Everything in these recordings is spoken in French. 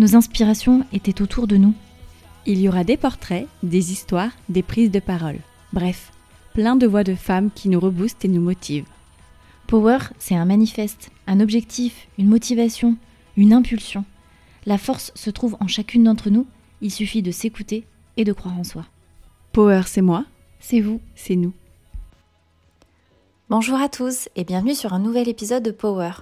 Nos inspirations étaient autour de nous. Il y aura des portraits, des histoires, des prises de parole. Bref, plein de voix de femmes qui nous reboostent et nous motivent. Power, c'est un manifeste, un objectif, une motivation, une impulsion. La force se trouve en chacune d'entre nous, il suffit de s'écouter et de croire en soi. Power, c'est moi, C'est vous. c'est nous. Bonjour à tous et bienvenue sur un nouvel épisode de Power.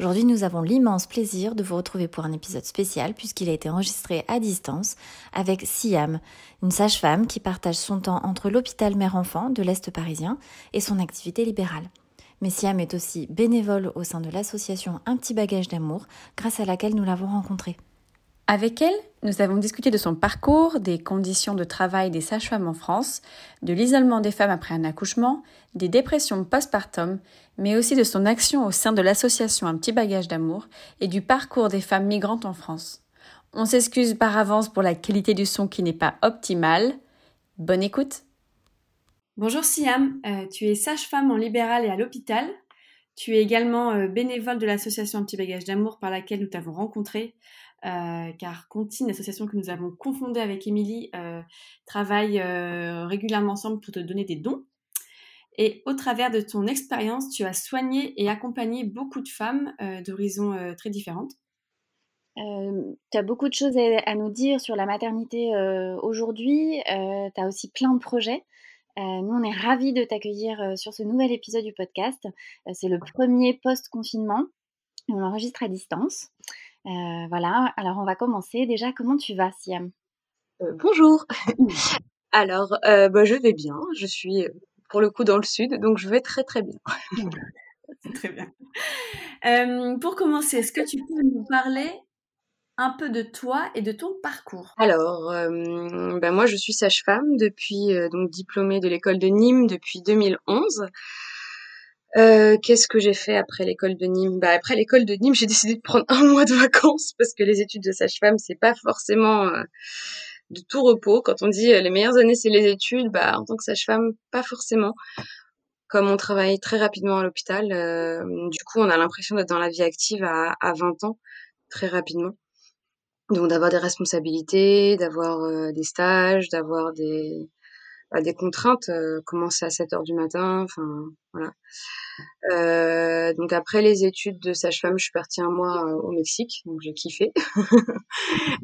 Aujourd'hui, nous avons l'immense plaisir de vous retrouver pour un épisode spécial puisqu'il a été enregistré à distance avec Siam, une sage-femme qui partage son temps entre l'hôpital mère-enfant de l'Est parisien et son activité libérale. Mais Siam est aussi bénévole au sein de l'association Un petit bagage d'amour grâce à laquelle nous l'avons rencontrée. Avec elle, nous avons discuté de son parcours, des conditions de travail des sages-femmes en France, de l'isolement des femmes après un accouchement, des dépressions postpartum, mais aussi de son action au sein de l'association Un petit bagage d'amour et du parcours des femmes migrantes en France. On s'excuse par avance pour la qualité du son qui n'est pas optimale. Bonne écoute. Bonjour Siam, Euh, tu es sage-femme en libéral et à l'hôpital. Tu es également euh, bénévole de l'association Un petit bagage d'amour par laquelle nous t'avons rencontré. Euh, car Contine, l'association que nous avons confondée avec Émilie, euh, travaille euh, régulièrement ensemble pour te donner des dons. Et au travers de ton expérience, tu as soigné et accompagné beaucoup de femmes d'horizons très différentes. tu as beaucoup de choses à, nous dire sur la maternité aujourd'hui. tu as aussi plein de projets. Nous, on est ravis de t'accueillir sur ce nouvel épisode du podcast. C'est le premier post-confinement on enregistre à distance. Euh, voilà, alors on va commencer. Déjà, comment tu vas, Siam? Euh, bonjour. Alors, euh, bah, je vais bien. Je suis pour le coup dans le sud, donc je vais très très bien. Très bien. Euh, pour commencer, est-ce que tu peux nous parler un peu de toi et de ton parcours? Alors, euh, bah, moi je suis sage-femme depuis euh, donc diplômée de l'école de Nîmes depuis 2011. Euh, Qu'est-ce que j'ai fait après l'école de Nîmes? Bah après l'école de Nîmes, j'ai décidé de prendre un mois de vacances parce que les études de sage-femme c'est pas forcément euh, de tout repos. Quand on dit euh, les meilleures années c'est les études, bah en tant que sage-femme pas forcément. Comme on travaille très rapidement à l'hôpital, du coup on a l'impression d'être dans la vie active à, à 20 ans très rapidement. Donc d'avoir des responsabilités, d'avoir des stages, d'avoir des bah, des contraintes, euh, commencer à 7 heures du matin, enfin voilà. Euh, donc après les études de sage-femme, je suis partie un mois euh, au Mexique, donc j'ai kiffé.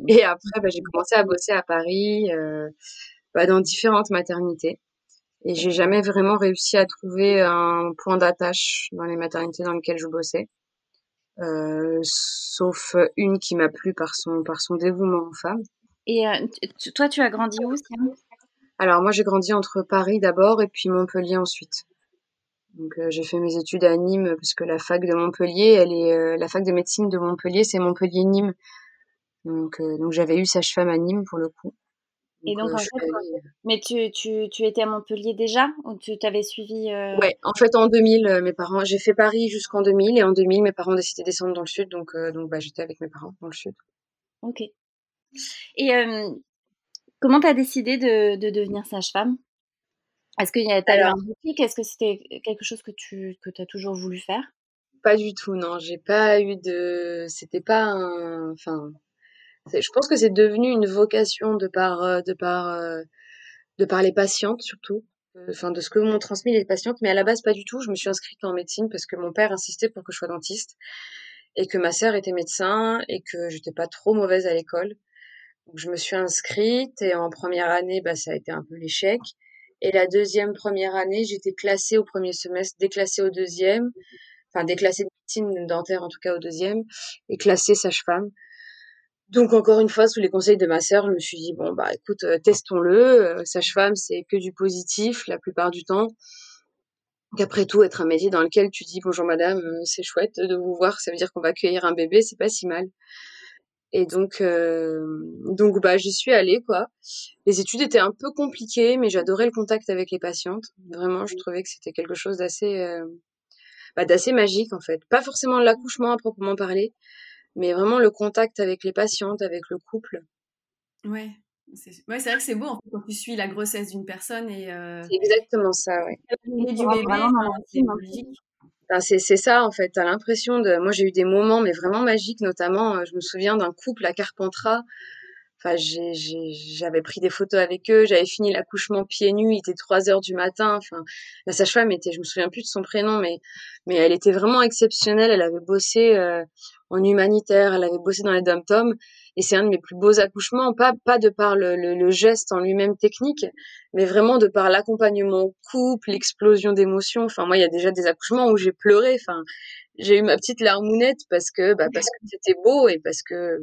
Et après, bah, j'ai commencé à bosser à Paris, euh, bah, dans différentes maternités. Et j'ai jamais vraiment réussi à trouver un point d'attache dans les maternités dans lesquelles je bossais. Euh, sauf une qui m'a plu par son par son dévouement aux femmes. Et euh, toi, tu as grandi où, Siam Alors moi j'ai grandi entre Paris d'abord et puis Montpellier ensuite. Donc euh, j'ai fait mes études à Nîmes parce que la fac de Montpellier, elle est euh, la fac de médecine de Montpellier, c'est Montpellier Nîmes. Donc euh, donc j'avais eu sage-femme à Nîmes pour le coup. Et donc, en fait, allée- Mais tu, tu, tu étais à Montpellier déjà ou tu t'avais suivi Ouais, en fait en 2000 euh, mes parents, j'ai fait Paris jusqu'en 2000 et en 2000 mes parents ont décidé de descendre dans le sud donc donc bah j'étais avec mes parents dans le sud. Ok. Et comment tu as décidé de, de devenir sage-femme? Est-ce que tu as eu un déclic? Est-ce que c'était quelque chose que tu que as toujours voulu faire? Pas du tout, non. J'ai pas eu de. C'était pas un. Enfin, je pense que c'est devenu une vocation de par, euh, de par, euh, de par les patientes surtout. Euh, Enfin, de ce que m'ont transmis les patientes, mais à la base pas du tout. Je me suis inscrite en médecine parce que mon père insistait pour que je sois dentiste et que ma sœur était médecin et que j'étais pas trop mauvaise à l'école. Je me suis inscrite et en première année, bah, ça a été un peu l'échec. Et la deuxième première année, j'étais classée au premier semestre, déclassée au deuxième, enfin déclassée de médecine dentaire en tout cas au deuxième, et classée sage-femme. Donc encore une fois, sous les conseils de ma sœur, je me suis dit bon bah écoute, euh, testons-le. Euh, sage-femme, c'est que du positif la plupart du temps. Qu'après tout, être un métier dans lequel tu dis bonjour madame, euh, c'est chouette de vous voir, ça veut dire qu'on va accueillir un bébé, c'est pas si mal. Et donc, euh, donc bah, j'y suis allée quoi. Les études étaient un peu compliquées, mais j'adorais le contact avec les patientes. Vraiment, je trouvais que c'était quelque chose d'assez, euh, bah, d'assez magique en fait. Pas forcément l'accouchement à proprement parler, mais vraiment le contact avec les patientes, avec le couple. Ouais. C'est ouais, vrai que c'est beau en fait, quand tu suis la grossesse d'une personne et. Euh... C'est exactement ça, ouais. Du bébé, c'est ça en fait. T'as l'impression de. Moi j'ai eu des moments mais vraiment magiques, notamment euh, je me souviens d'un couple à Carpentras. Enfin j'avais pris des photos avec eux, j'avais fini l'accouchement pieds nus, il était 3 heures du matin. Enfin la sage-femme était, je me souviens plus de son prénom, mais mais elle était vraiment exceptionnelle. Elle avait bossé euh, en humanitaire, elle avait bossé dans les dom-toms et c'est un de mes plus beaux accouchements, pas pas de par le, le, geste en lui-même technique, mais vraiment de par l'accompagnement au couple, l'explosion d'émotions. Enfin moi il y a déjà des accouchements où j'ai pleuré, enfin j'ai eu ma petite larmounette parce que bah, parce que c'était beau et parce que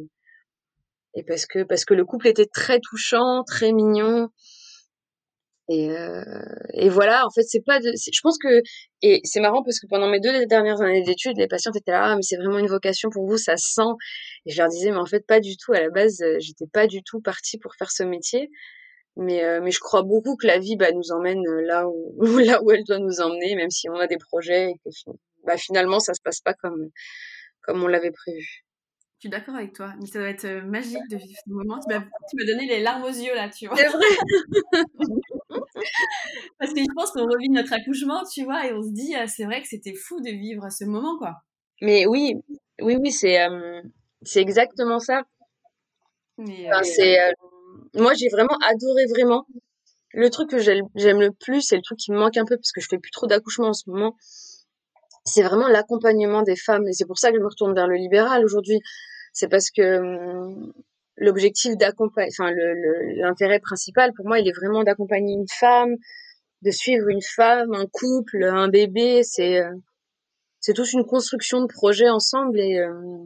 et parce que parce que le couple était très touchant, très mignon. Et, euh, et voilà, en fait, c'est pas de. Je pense que et c'est marrant parce que pendant mes deux dernières années d'études, les patientes étaient là, ah, mais c'est vraiment une vocation pour vous, ça sent. Et je leur disais, mais en fait, pas du tout. À la base, euh, j'étais pas du tout partie pour faire ce métier. Mais, euh, mais je crois beaucoup que la vie bah, nous emmène là où, là où elle doit nous emmener, même si on a des projets et que bah, finalement, ça se passe pas comme, comme on l'avait prévu. Je suis d'accord avec toi, mais ça doit être magique de vivre ce moment. Tu m'as donné les larmes aux yeux là, tu vois. C'est vrai. Parce que je pense qu'on revit notre accouchement, tu vois, et on se dit, ah, c'est vrai que c'était fou de vivre ce moment, quoi. Mais oui, oui, oui, c'est c'est exactement ça. c'est moi, j'ai vraiment adoré vraiment. Le truc que j'aime le plus, c'est le truc qui me manque un peu parce que je fais plus trop d'accouchements en ce moment c'est vraiment l'accompagnement des femmes. Et c'est pour ça que je me retourne vers le libéral aujourd'hui. C'est parce que hum, l'objectif d'accompagner, enfin, l'intérêt principal pour moi, il est vraiment d'accompagner une femme, de suivre une femme, un couple, un bébé. C'est, euh, c'est toute une construction de projet ensemble et, euh,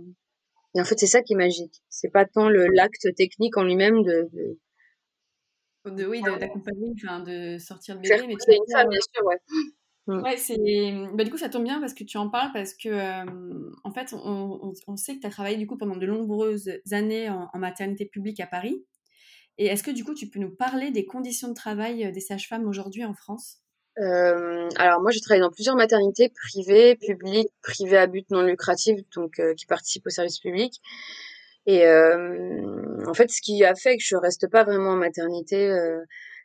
et en fait, c'est ça qui est magique. C'est pas tant le, l'acte technique en lui-même de, de... oui, d'accompagner, enfin, de sortir le bébé. Mais tu une femme, bien sûr, ouais. Mmh. Ouais, c'est. Bah, du coup, ça tombe bien parce que tu en parles parce que, en fait, on, on, sait que tu as travaillé du coup pendant de nombreuses années en, maternité publique à Paris. Et est-ce que du coup, tu peux nous parler des conditions de travail des sages-femmes aujourd'hui en France? Alors, moi, j'ai travaillé dans plusieurs maternités privées, publiques, privées à but non lucratif, donc qui participent au service public. Et en fait, ce qui a fait que je reste pas vraiment en maternité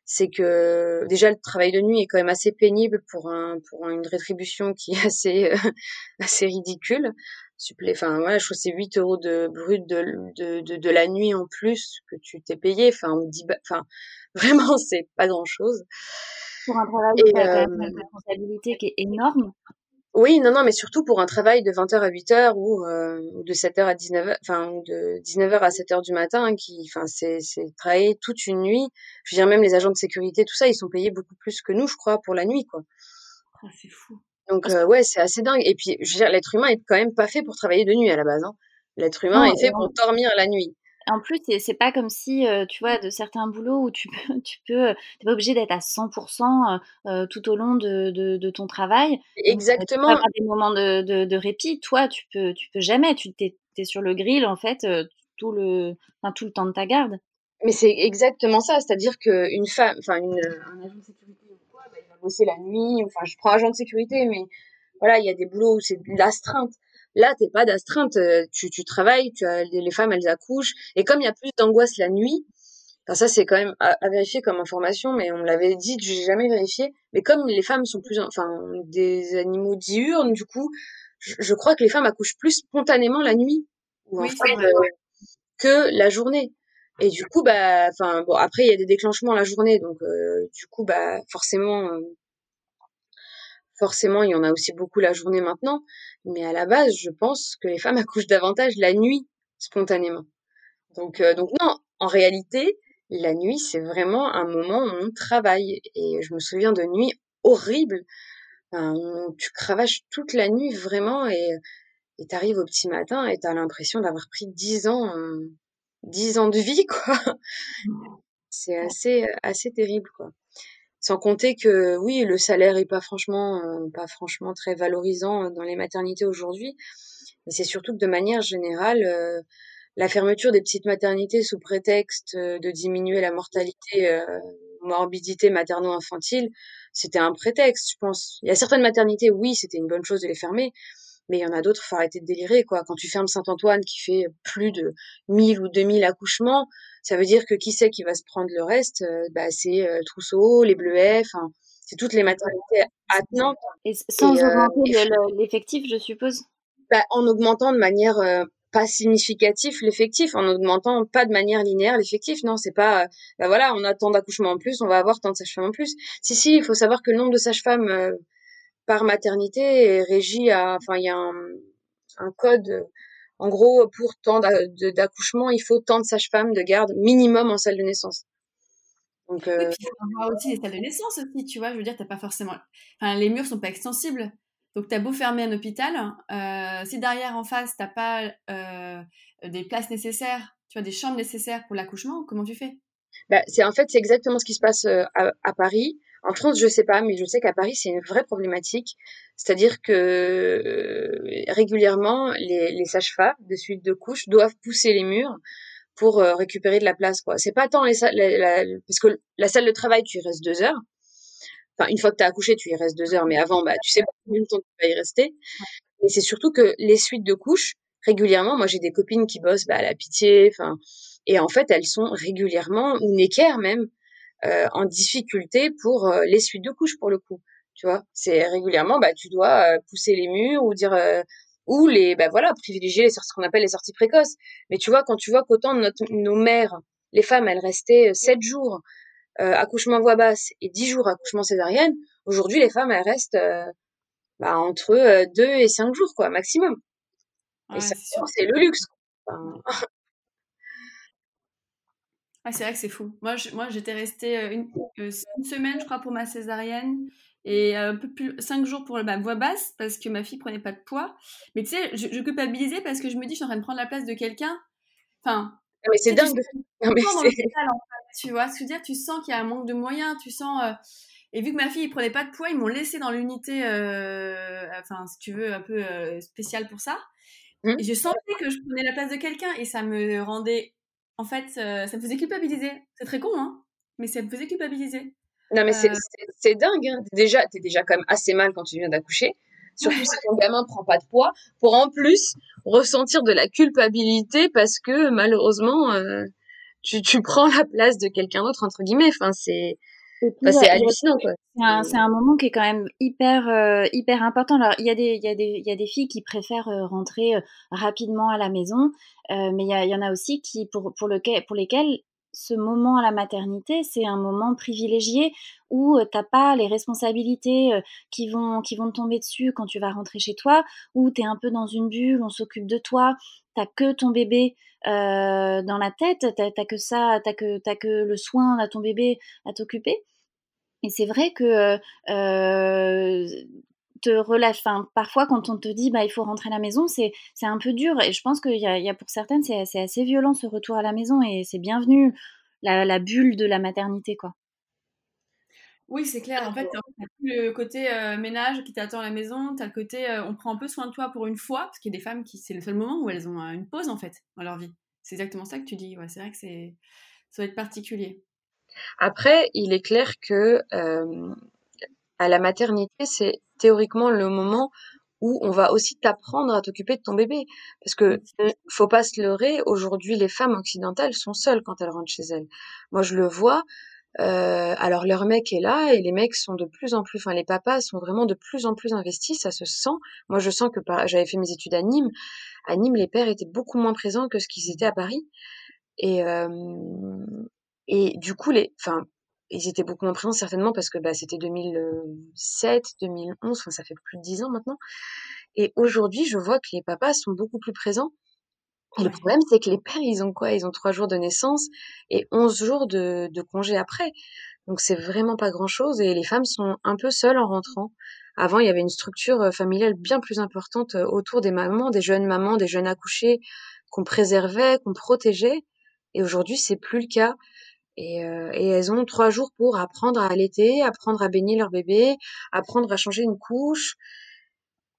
c'est que déjà le travail de nuit est quand même assez pénible pour un pour une rétribution qui est assez euh, assez ridicule. Supplé, enfin voilà, je que c'est 8 euros de brut de, de, de, de, la nuit en plus que tu t'es payé. Enfin, on dit, enfin vraiment c'est pas grand chose. Pour un travail quand même une responsabilité qui est énorme. Oui, non, non, mais surtout pour un travail de 20h à 8h ou, euh, ou de 7h à 19h, enfin, de 19h à 7h du matin, qui, enfin, c'est, c'est travailler toute une nuit. Je veux dire, même les agents de sécurité, tout ça, ils sont payés beaucoup plus que nous, je crois, pour la nuit, quoi. Ah, c'est fou. Donc, euh, ouais, c'est assez dingue. Et puis, je veux dire, l'être humain est quand même pas fait pour travailler de nuit à la base, hein. L'être humain est fait pour dormir la nuit. En plus, c'est pas comme si, euh, tu vois, de certains boulots où tu peux, tu peux, t'es pas obligé d'être à 100% euh, euh, tout au long de, de, ton travail. Exactement. Donc, tu des moments de, de, de, répit. Toi, tu peux, tu peux jamais. Tu t'es, es sur le grill en fait tout le, enfin, tout le temps de ta garde. Mais c'est exactement ça. C'est-à-dire qu'une femme, enfin, un agent de sécurité ou quoi, bah, il va bosser la nuit. Enfin, je prends agent de sécurité, mais voilà, il y a des boulots où c'est de l'astreinte. Là, t'es pas d'astreinte, euh, tu, tu travailles, tu as, les, femmes elles accouchent, et comme il y a plus d'angoisse la nuit, enfin ça c'est quand même à, vérifier comme information, mais on l'avait dit, j'ai jamais vérifié, mais comme les femmes sont plus, enfin des animaux diurnes, du coup, je, crois que les femmes accouchent plus spontanément la nuit, ou en fait, euh, que la journée. Et du coup, bah, enfin bon, après il y a des déclenchements la journée, donc euh, du coup, bah forcément Forcément, il y en a aussi beaucoup la journée maintenant, mais à la base, je pense que les femmes accouchent davantage la nuit, spontanément. Donc, euh, donc non, en réalité, la nuit, c'est vraiment un moment où on travaille. Et je me souviens de nuits horribles, tu cravaches toute la nuit vraiment et et t'arrives au petit matin et t'as l'impression d'avoir pris dix ans, dix ans de vie, quoi. C'est assez, assez terrible, quoi. Sans compter que oui, le salaire est pas franchement, pas franchement très valorisant dans les maternités aujourd'hui, mais c'est surtout que de manière générale, la fermeture des petites maternités sous prétexte de diminuer la mortalité, morbidité materno-infantile, c'était un prétexte, je pense. Il y a certaines maternités, oui, c'était une bonne chose de les fermer, mais il y en a d'autres, faut arrêter de délirer, quoi. Quand tu fermes Saint-Antoine qui fait plus de 1000 ou 2000 accouchements, ça veut dire que qui sait qui va se prendre le reste? Euh, bah, C'est euh, Trousseau, les Bleuets, enfin, c'est toutes les maternités attenantes. Et sans euh, augmenter l'effectif, je suppose? Bah, En augmentant de manière pas significative l'effectif, en augmentant pas de manière linéaire l'effectif. Non, c'est pas, bah voilà, on a tant d'accouchements en plus, on va avoir tant de sages-femmes en plus. Si, si, il faut savoir que le nombre de sages-femmes par maternité est régi à, enfin, il y a un, un, code. En gros, pour tant d'accouchement, il faut tant de sages-femmes de garde minimum en salle de naissance. Donc, euh... oui, puis il faut aussi les salles de naissance aussi, tu vois. Je veux dire, t'as pas forcément, enfin, les murs sont pas extensibles. Donc, tu as beau fermer un hôpital, euh, si derrière en face, t'as pas euh, des places nécessaires, tu vois, des chambres nécessaires pour l'accouchement, comment tu fais? Bah, c'est en fait c'est exactement ce qui se passe euh, à, à Paris. En France, je sais pas, mais je sais qu'à Paris, c'est une vraie problématique. C'est-à-dire que euh, régulièrement, les, les sages-femmes de suite de couches doivent pousser les murs pour euh, récupérer de la place. Quoi. C'est pas tant les la, parce que la salle de travail, tu y restes deux heures. Enfin, une fois que tu as accouché, tu y restes deux heures, mais avant, bah, tu sais pas combien de temps tu vas y rester. Et c'est surtout que les suites de couches, régulièrement, moi j'ai des copines qui bossent bah, à la pitié, enfin, et en fait, elles sont régulièrement, ou néquères même, euh, en difficulté pour euh, les suites de couches pour le coup. Tu vois, c'est régulièrement, bah, tu dois euh, pousser les murs ou dire ou les, bah voilà, privilégier les ce qu'on appelle les sorties précoces. Mais tu vois, quand tu vois qu'autant notre, nos mères, les femmes, elles restaient sept jours accouchement voix basse et dix jours accouchement césarienne, aujourd'hui les femmes elles restent bah, entre deux et cinq jours quoi maximum. et ça, c'est le luxe. Enfin, Ah, c'est vrai que c'est fou. Moi, moi j'étais restée euh, une, euh, une, semaine, je crois, pour ma césarienne et un peu plus cinq jours pour ma voix basse parce que ma fille prenait pas de poids. Mais tu sais, je, culpabilisais parce que je me dis, je suis en train de prendre la place de quelqu'un. Enfin. Ah, mais c'est dingue. Non, mais tu vois ce que je veux dire? Tu sens qu'il y a un manque de moyens. Tu sens. Euh, et vu que ma fille ne prenait pas de poids, ils m'ont laissé dans l'unité, enfin, si tu veux, un peu spéciale pour ça. Mmh. Et je sentais que je prenais la place de quelqu'un et ça me rendait en fait, euh, ça me faisait culpabiliser. C'est très con, hein, mais ça me faisait culpabiliser. Non, mais c'est euh. dingue. Hein. T'es déjà, es déjà quand même assez mal quand tu viens d'accoucher. Surtout si ton gamin prend pas de poids, pour en plus ressentir de la culpabilité parce que malheureusement, euh, tu, tu prends la place de quelqu'un d'autre, entre guillemets. Enfin, c'est c'est hallucinant quoi. C'est un, moment qui est quand même hyper euh, hyper important. Alors il y a des il y a des il y a des filles qui préfèrent euh, rentrer euh, rapidement à la maison, mais il y, il y, en a aussi qui pour pour lequel pour lesquelles ce moment à la maternité, c'est un moment privilégié où t'as pas les responsabilités qui vont qui vont te tomber dessus quand tu vas rentrer chez toi, où tu es un peu dans une bulle, on s'occupe de toi, t'as que ton bébé euh, dans la tête, t'as que ça, t'as que, as que le soin à ton bébé à t'occuper. Et c'est vrai que euh, te relâche. Enfin, parfois, quand on te dit bah il faut rentrer à la maison, c'est un peu dur. Et je pense qu'il y, y, a pour certaines, c'est assez violent ce retour à la maison et c'est bienvenu la, la, bulle de la maternité, quoi. Oui, c'est clair. En fait, tu as le côté euh, ménage qui t'attend à la maison, tu as le côté euh, on prend un peu soin de toi pour une fois, parce qu'il y a des femmes qui, c'est le seul moment où elles ont euh, une pause en fait dans leur vie. C'est exactement ça que tu dis. Ouais, c'est vrai que c'est, ça va être particulier. Après, il est clair que à la maternité, c'est théoriquement le moment où on va aussi t'apprendre à t'occuper de ton bébé. Parce que faut pas se leurrer, aujourd'hui les femmes occidentales sont seules quand elles rentrent chez elles. Moi je le vois, euh, alors leur mec est là et les mecs sont de plus en plus, enfin les papas sont vraiment de plus en plus investis, ça se sent. Moi je sens que j'avais fait mes études à Nîmes, à Nîmes les pères étaient beaucoup moins présents que ce qu'ils étaient à Paris et euh, et du coup les, enfin ils étaient beaucoup moins présents certainement parce que bah, c'était 2007, 2011, enfin ça fait plus de dix ans maintenant. Et aujourd'hui je vois que les papas sont beaucoup plus présents Et le problème, c'est que les pères, ils ont quoi? Ils ont trois jours de naissance et onze jours de, de congé après. Donc c'est vraiment pas grand-chose et les femmes sont un peu seules en rentrant. Avant, il y avait une structure euh, familiale bien plus importante euh, autour des mamans, des jeunes mamans, des jeunes accouchés qu'on préservait, qu'on protégeait. Et aujourd'hui, c'est plus le cas. Et, euh, et, elles ont trois jours pour apprendre à allaiter, apprendre à baigner leur bébé, apprendre à changer une couche.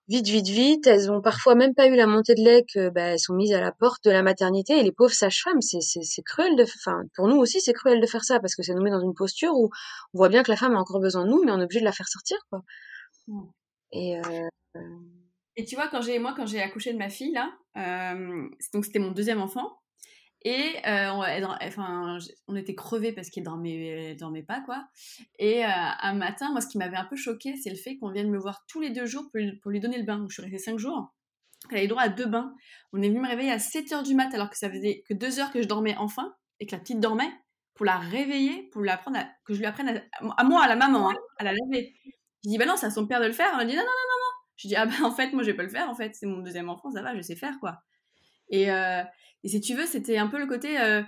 Vite, vite, vite. Elles ont parfois même pas eu la montée de lait que bah, elles sont mises à la porte de la maternité. Et les pauvres sages-femmes, c'est, c'est, c'est cruel de, enfin, pour nous aussi, c'est cruel de faire ça parce que ça nous met dans une posture où on voit bien que la femme a encore besoin de nous, mais on est obligé de la faire sortir, quoi. Et, euh... et tu vois, quand j'ai, moi, quand j'ai accouché de ma fille, là, euh, donc c'était mon deuxième enfant, et euh, on, enfin, on était crevés parce qu'il dormait, dormait pas, quoi. Et euh, un matin, moi, ce qui m'avait un peu choqué, c'est le fait qu'on vienne me voir tous les deux jours pour, lui donner le bain. Donc, je suis restée cinq jours. Elle avait droit à deux bains. On est venu me réveiller à 7 heures du mat, alors que ça faisait que deux heures que je dormais enfin, et que la petite dormait, pour la réveiller, pour que je lui apprenne à, à, moi, à la maman, hein, à la laver. Je dis, bah non, c'est à son père de le faire. Elle m'a dit, non, non, non, non, non. Je dis, ah bah en fait, moi, je vais pas le faire, en fait. C'est mon deuxième enfant, ça va, je sais faire, quoi. Et, euh, et si tu veux, c'était un peu le côté. Euh,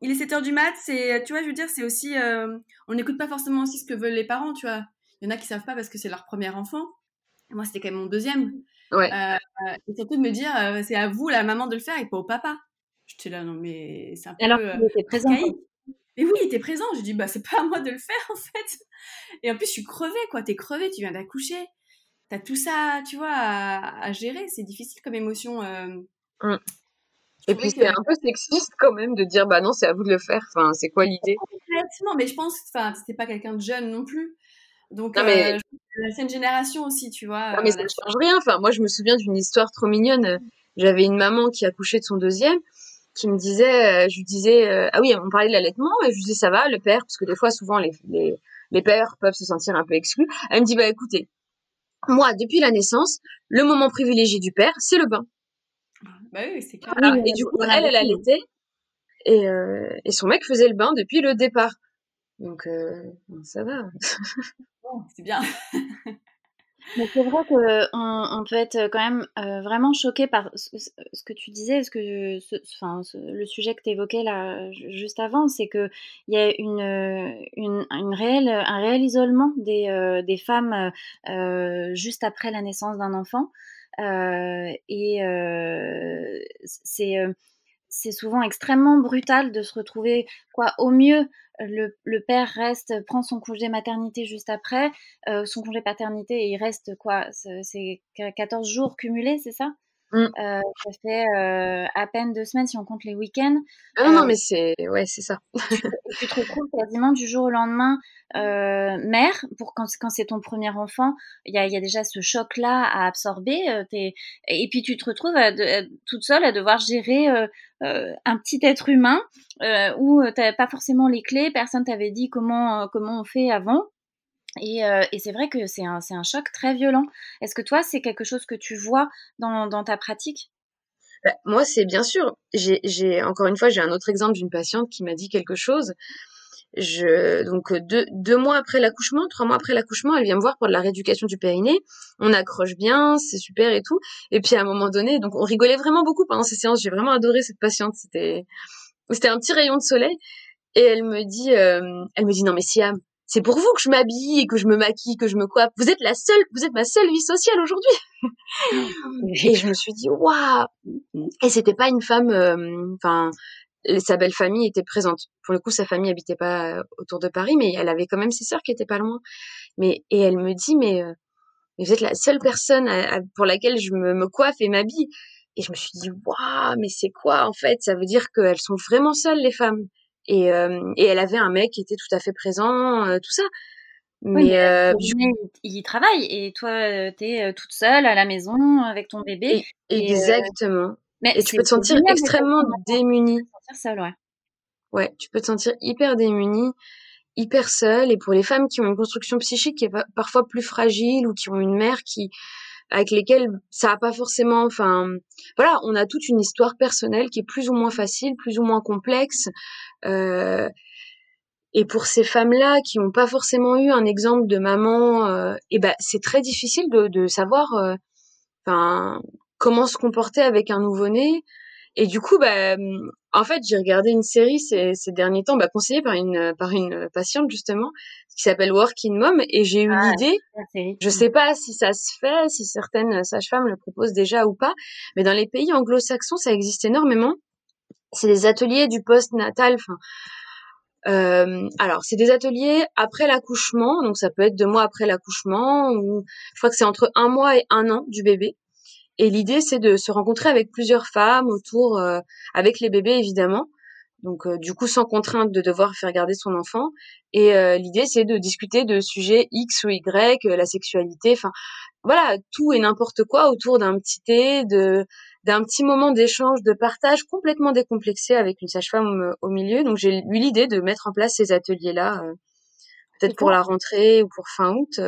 il est 7 heures du mat, c'est, tu vois, je veux dire, c'est aussi. Euh, on n'écoute pas forcément aussi ce que veulent les parents, tu vois. Il y en a qui savent pas parce que c'est leur premier enfant. Moi, c'était quand même mon deuxième. Ouais. et surtout de me dire, c'est à vous, la maman, de le faire et pas au papa. J'étais là, non, mais c'est un peu. Alors qu'il était présent. Mais oui, il était présent. J'ai dit, bah, c'est pas à moi de le faire, en fait. Et en plus, je suis crevée, quoi. T'es crevée, tu viens d'accoucher. T'as tout ça, tu vois, à, à gérer. C'est difficile comme émotion. Euh... Mmh. Et puis, c'est un peu sexiste, quand même, de dire, bah non, c'est à vous de le faire. Enfin, c'est quoi l'idée? Complètement, mais je pense, enfin, c'était pas quelqu'un de jeune non plus. Donc, non, mais... euh, l'ancienne génération aussi, tu vois. Non, mais ça ne change rien. Enfin, moi, je me souviens d'une histoire trop mignonne. J'avais une maman qui accouchait de son deuxième qui me disait, euh, je lui disais, euh, ah oui, on parlait de l'allaitement, et je lui disais, ça va, le père, parce que des fois, souvent, les, les, les pères peuvent se sentir un peu exclus. Elle me dit, bah écoutez, moi, depuis la naissance, le moment privilégié du père, c'est le bain. Bah oui, c'est clair. Voilà. Et du coup, elle, elle allaitait, et, euh, et son mec faisait le bain depuis le départ. Donc, euh, ça va. bon, c'est bien. Mais c'est vrai qu'on on peut être quand même euh, vraiment choqué par ce, ce, que tu disais, ce que ce, enfin, le sujet que tu évoquais là juste avant, c'est qu'il y a une, une, une, réelle, un réel isolement des, euh, des femmes euh, juste après la naissance d'un enfant. Et c'est c'est souvent extrêmement brutal de se retrouver quoi au mieux le, le, père reste, prend son congé maternité juste après, euh, son congé paternité, et il reste quoi C'est 14 jours cumulés, c'est ça? Mmh. euh, Ça fait euh, à peine deux semaines si on compte les week-ends. Ah non, non, mais c'est ouais, c'est ça. tu, tu, te retrouves quasiment du jour au lendemain mère, pour quand, quand c'est ton premier enfant, il y a, y a, déjà ce choc-là à absorber, et puis tu te retrouves à toute seule à devoir gérer un petit être humain euh, où tu n'avais pas forcément les clés, personne t'avait dit comment, comment on fait avant. Et, euh, et c'est vrai que c'est un, choc très violent. Est-ce que toi, c'est quelque chose que tu vois dans, ta pratique? Bah, Moi, c'est bien sûr. J'ai encore une fois, j'ai un autre exemple d'une patiente qui m'a dit quelque chose. Donc deux, deux mois après l'accouchement, trois mois après l'accouchement, elle vient me voir pour de la rééducation du périnée. On accroche bien, c'est super et tout. Et puis à un moment donné, donc on rigolait vraiment beaucoup pendant ces séances. J'ai vraiment adoré cette patiente. C'était c'était un petit rayon de soleil. Et elle me dit, euh, elle me dit non mais Siam, c'est pour vous que je m'habille et que je me maquille, que je me coiffe. Vous êtes la seule, vous êtes ma seule vie sociale aujourd'hui. et je me suis dit waouh. Et c'était pas une femme, euh, enfin. sa belle famille était présente. Pour le coup, sa famille habitait pas autour de Paris, mais elle avait quand même ses sœurs qui étaient pas loin. Mais et elle me dit, mais, euh, vous êtes la seule personne pour laquelle je me, me coiffe et m'habille. Et je me suis dit, waouh, mais c'est quoi en fait? Ça veut dire qu'elles sont vraiment seules, les femmes. Et, euh, et elle avait un mec qui était tout à fait présent, euh, tout ça. Mais, oui, mais euh, il, travaille et toi, tu es toute seule à la maison avec ton bébé. Et, exactement. Mais et tu peux te sentir extrêmement démunie. Te sentir seule, ouais. Ouais, tu peux te sentir hyper démunie, hyper seule. Et pour les femmes qui ont une construction psychique qui est parfois plus fragile ou qui ont une mère qui avec lesquels ça a pas forcément, enfin, voilà, on a toute une histoire personnelle qui est plus ou moins facile, plus ou moins complexe. Euh, et pour ces femmes-là qui n'ont pas forcément eu un exemple de maman, euh, et ben c'est très difficile de, de savoir, euh, enfin, comment se comporter avec un nouveau-né. Et du coup, bah, en fait, j'ai regardé une série ces, ces derniers temps, bah, conseillée par une par une patiente justement, qui s'appelle Working Mom, et j'ai eu Ah, l'idée. Je sais pas si ça se fait, si certaines sages-femmes le proposent déjà ou pas, mais dans les pays anglo-saxons, ça existe énormément. C'est des ateliers du post-natal. Euh, alors, c'est des ateliers après l'accouchement, donc ça peut être deux mois après l'accouchement, ou je crois que c'est entre un mois et un an du bébé. Et l'idée, c'est de se rencontrer avec plusieurs femmes autour, euh, avec les bébés évidemment. Donc, euh, du coup, sans contrainte de devoir faire garder son enfant. Et euh, l'idée, c'est de discuter de sujets X ou Y, euh, la sexualité, enfin, voilà, tout et n'importe quoi autour d'un petit thé, de d'un petit moment d'échange, de partage complètement décomplexé avec une sage-femme au milieu. Donc, j'ai eu l'idée de mettre en place ces ateliers-là, euh, peut-être pour la rentrée ou pour fin août,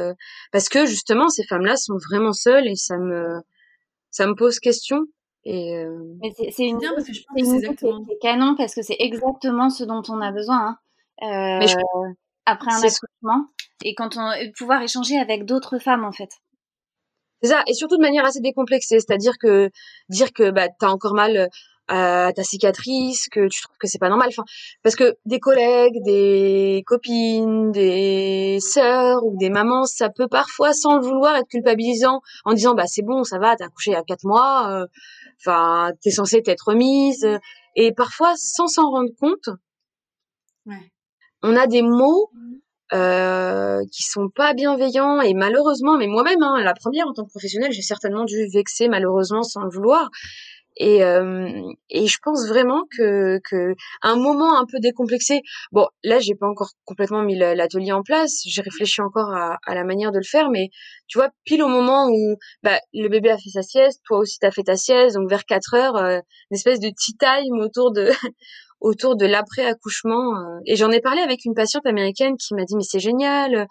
parce que justement, ces femmes-là sont vraiment seules et ça me ça me pose question. Et euh, c'est une bien parce que je pense que c'est exactement. canon parce que c'est exactement ce dont on a besoin hein. Je- Euh, après un accouchement et quand on pouvoir échanger avec d'autres femmes en fait. C'est ça, et surtout de manière assez décomplexée, c'est-à-dire que dire que bah t'as encore mal à ta cicatrice, que tu trouves que c'est pas normal, enfin parce que des collègues, des copines, des sœurs ou des mamans, ça peut parfois sans le vouloir être culpabilisant en disant bah c'est bon, ça va, t'as accouché il y a quatre mois, euh, enfin t'es censée t'être remise, et parfois sans s'en rendre compte, Ouais. on a des mots euh, qui sont pas bienveillants et malheureusement, mais moi-même, hein, la première en tant que professionnelle, j'ai certainement dû vexer malheureusement sans le vouloir. Et, euh, et je pense vraiment que, que un moment un peu décomplexé. Bon, là, j'ai pas encore complètement mis l'atelier en place. J'ai réfléchi encore à, à la manière de le faire, mais tu vois, pile au moment où bah, le bébé a fait sa sieste, toi aussi t'as fait ta sieste, donc vers 4 heures, euh, une espèce de tea time autour de autour de l'après accouchement. euh. et j'en ai parlé avec une patiente américaine qui m'a dit mais c'est génial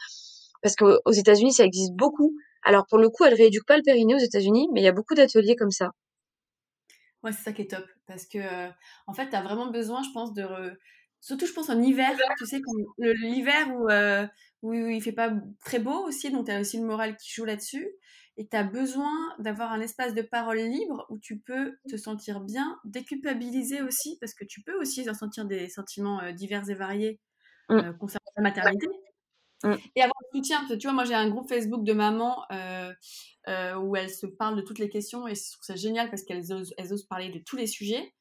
parce qu'aux aux États-Unis ça existe beaucoup. Alors pour le coup, elle rééduque pas le périnée aux États-Unis, mais il y a beaucoup d'ateliers comme ça. Ouais, c'est ça qui est top. Parce que, euh, en fait, tu as vraiment besoin, je pense, de. re- Surtout, je pense, en hiver, tu sais, l'hiver où, euh, où il fait pas très beau aussi, donc tu as aussi le moral qui joue là-dessus. Et tu as besoin d'avoir un espace de parole libre où tu peux te sentir bien, déculpabiliser aussi, parce que tu peux aussi ressentir des sentiments euh, divers et variés Mm. euh, concernant la maternité. Mm. Et avoir le soutien, parce que tu vois, moi j'ai un groupe Facebook de mamans euh, euh, où elles se parlent de toutes les questions et je trouve ça génial parce qu'elles osent, elles osent parler de tous les sujets,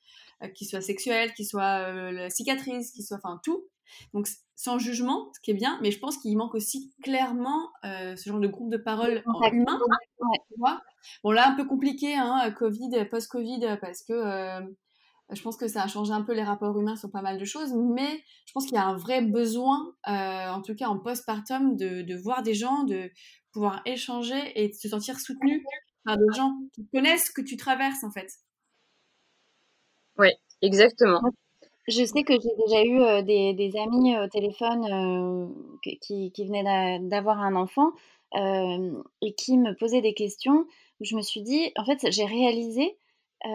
euh, qu'ils soient sexuels, qu'ils soient la cicatrice, qu'ils soient, enfin tout. Donc sans jugement, ce qui est bien, mais je pense qu'il manque aussi clairement euh, ce genre de groupe de parole humain. Ouais. Tu vois bon là un peu compliqué, hein, Covid, post-Covid, parce que euh, je pense que ça a changé un peu les rapports humains sur pas mal de choses, mais je pense qu'il y a un vrai besoin, euh, en tout cas en postpartum, de, de voir des gens, de pouvoir échanger et de se sentir soutenu par des gens qui connaissent ce que tu traverses en fait. Oui, exactement. Je sais que j'ai déjà eu euh, des, des amis au téléphone euh, qui, qui venaient d'a- d'avoir un enfant euh, et qui me posaient des questions où je me suis dit, en fait, j'ai réalisé, euh,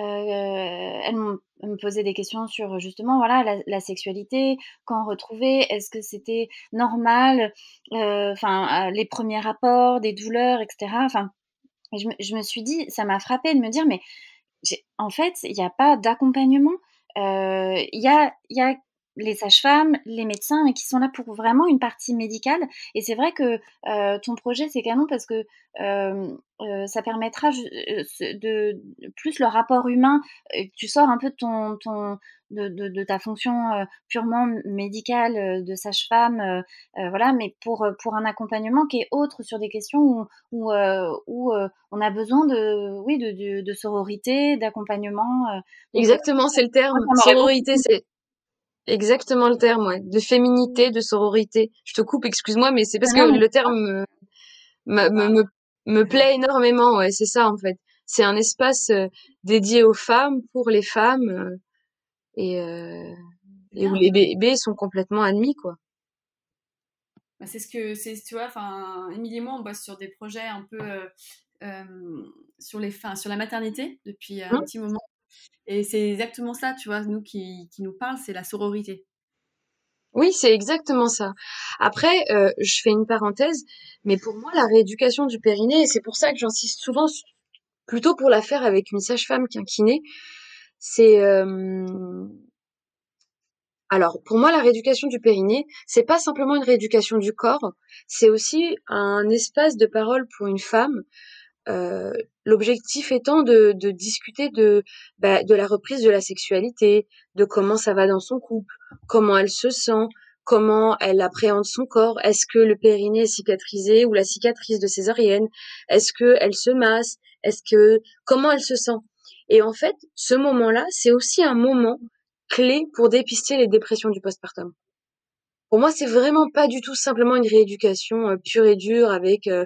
m'ont- elles me posaient des questions sur justement voilà la, sexualité, quand retrouver, est-ce que c'était normal, euh, enfin euh, les premiers rapports, des douleurs, etc. Enfin, je, je me suis dit, ça m'a frappé de me dire, mais en fait, il n'y a pas d'accompagnement. Euh, Il y, a, y a les sages-femmes, les médecins, mais qui sont là pour vraiment une partie médicale. Et c'est vrai que euh, ton projet, c'est canon parce que euh, euh, ça permettra euh, de, plus le rapport humain. Tu sors un peu de, ton, ton, de, de, de ta fonction euh, purement médicale euh, de sage-femme, voilà, mais pour, pour un accompagnement qui est autre sur des questions où, où, euh, où euh, on a besoin de, oui, de, de, sororité, d'accompagnement. euh. Exactement, c'est le terme. Sororité, c'est exactement le terme, ouais. De féminité, de sororité. Je te coupe, excuse-moi, mais c'est parce que le terme me, me, me, plaît énormément, ouais, c'est ça, en fait. C'est un espace euh, dédié aux femmes, pour les femmes, euh, et, euh, et où les bébés sont complètement admis, quoi. Bah, c'est ce que c'est tu vois enfin Émilie et moi on bosse sur des projets un peu euh, euh, sur les fins sur la maternité depuis un Mmh. petit moment et c'est exactement ça tu vois nous qui, nous parle c'est la sororité Oui, c'est exactement ça. Après, euh, je fais une parenthèse, mais pour moi, la rééducation du périnée, et c'est pour ça que j'insiste souvent, plutôt pour la faire avec une sage-femme qu'un kiné, c'est alors pour moi la rééducation du périnée, c'est pas simplement une rééducation du corps, c'est aussi un espace de parole pour une femme. Euh, l'objectif étant de, discuter de bah, de la reprise de la sexualité, de comment ça va dans son couple, comment elle se sent, comment elle appréhende son corps. Est-ce que le périnée est cicatrisé ou la cicatrice de césarienne? Est-ce que elle se masse? Est-ce que comment elle se sent? Et en fait, ce moment-là, c'est aussi un moment clé pour dépister les dépressions du postpartum. Pour moi, c'est vraiment pas du tout simplement une rééducation euh, pure et dure avec euh,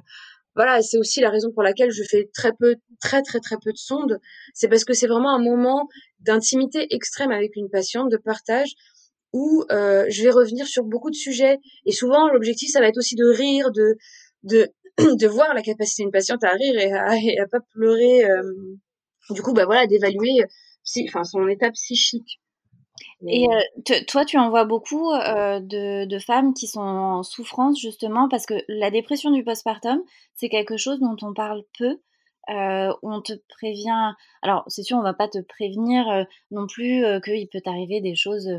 voilà, c'est aussi la raison pour laquelle je fais très peu, très très très peu de sondes. C'est parce que c'est vraiment un moment d'intimité extrême avec une patiente, de partage, où euh, je vais revenir sur beaucoup de sujets. Et souvent, l'objectif, ça va être aussi de rire, de de de voir la capacité d'une patiente à rire et à, et pas pleurer. Euh, du coup, bah voilà, d'évaluer, enfin son état psychique. Et euh, toi, tu en vois beaucoup euh, de, de, femmes qui sont en souffrance justement parce que la dépression du postpartum, c'est quelque chose dont on parle peu. Euh, on te prévient. Alors, c'est sûr, on va pas te prévenir euh, non plus euh, qu'il peut arriver des choses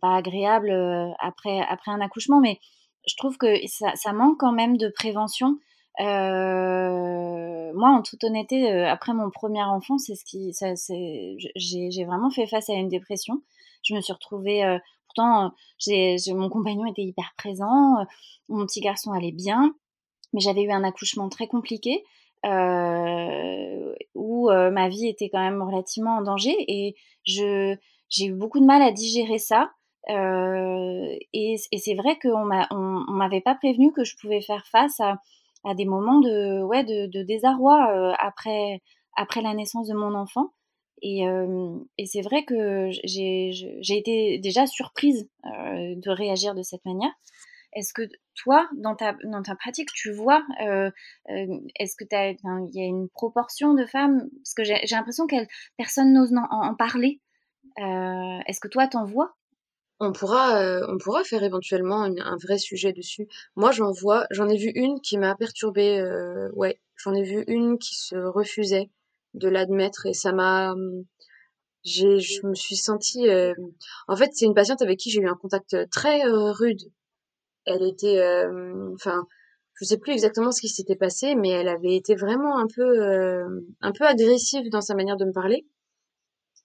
pas agréables après, après un accouchement, mais je trouve que ça, ça manque quand même de prévention. moi, en toute honnêteté, après mon premier enfant, c'est ce qui, j'ai vraiment fait face à une dépression. Je me suis retrouvée, euh, pourtant, euh, mon compagnon était hyper présent, euh, mon petit garçon allait bien, mais j'avais eu un accouchement très compliqué. où ma vie était quand même relativement en danger et j'ai eu beaucoup de mal à digérer ça et, c'est vrai qu'on m'a on, m'avait pas prévenu que je pouvais faire face à, des moments de désarroi après la naissance de mon enfant et, c'est vrai que j'ai été déjà surprise euh, de réagir de cette manière. Est-ce que toi, dans ta, dans ta pratique, tu vois, euh, est-ce que il y a une proportion de femmes Parce que j'ai l'impression que personne n'ose en, parler. Euh, est-ce que toi, t'en vois? On pourra, on pourra faire éventuellement un vrai sujet dessus. Moi, j'en vois, j'en ai vu une qui m'a perturbée. ouais, j'en ai vu une qui se refusait de l'admettre et ça m'a j'ai je me suis sentie euh, en fait c'est une patiente avec qui j'ai eu un contact très rude. Elle était euh, enfin je sais plus exactement ce qui s'était passé mais elle avait été vraiment un peu un peu agressive dans sa manière de me parler.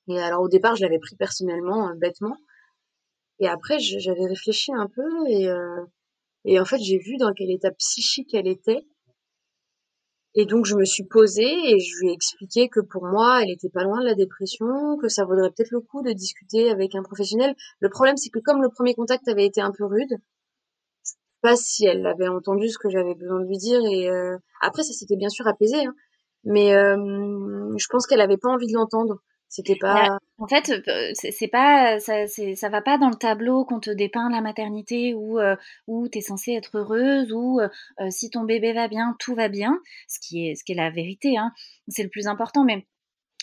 Et alors au départ je l'avais pris personnellement bêtement. Et après j'avais réfléchi un peu et et en fait j'ai vu dans quel état psychique elle était et donc je me suis posée et je lui ai expliqué que pour moi, elle était pas loin de la dépression, que ça vaudrait peut-être le coup de discuter avec un professionnel. Le problème, c'est que comme le premier contact avait été un peu rude, je sais pas si elle avait entendu ce que j'avais besoin de lui dire. Et euh, après, ça s'était bien sûr apaisé, hein, mais euh, je pense qu'elle avait pas envie de l'entendre. C'était pas. Bah, en fait, euh, c'est pas ça, ça va pas dans le tableau qu'on te dépeint la maternité où euh, où t'es censée être heureuse ou euh, si ton bébé va bien, tout va bien, ce qui est ce qui est la vérité, hein. C'est le plus important, mais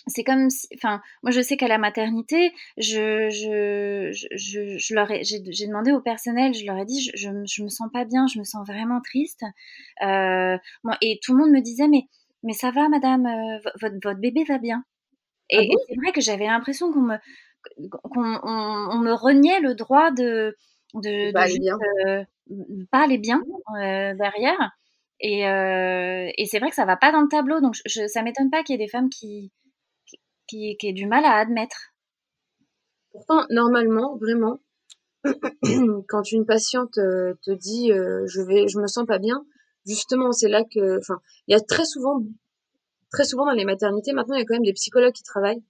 c'est comme si, enfin, moi je sais qu'à la maternité, je, je, je, je leur ai, j'ai, demandé au personnel, je leur ai dit, je, je, je, me sens pas bien, je me sens vraiment triste. Euh, et tout le monde me disait, mais, mais ça va, madame, votre, votre bébé va bien. Ah et, c'est vrai que j'avais l'impression qu'on me, qu'on on, me reniait le droit de, de, pas, aller bien. Euh, pas aller bien euh, derrière. Et, euh, et c'est vrai que ça va pas dans le tableau, donc je, ça m'étonne pas qu'il y ait des femmes qui, qui, qui, aient du mal à admettre. Pourtant, normalement, vraiment, quand une patiente te dit je vais, je me sens pas bien, justement, c'est là que, enfin, il y a très souvent très souvent dans les maternités, maintenant, il y a quand même des psychologues qui travaillent.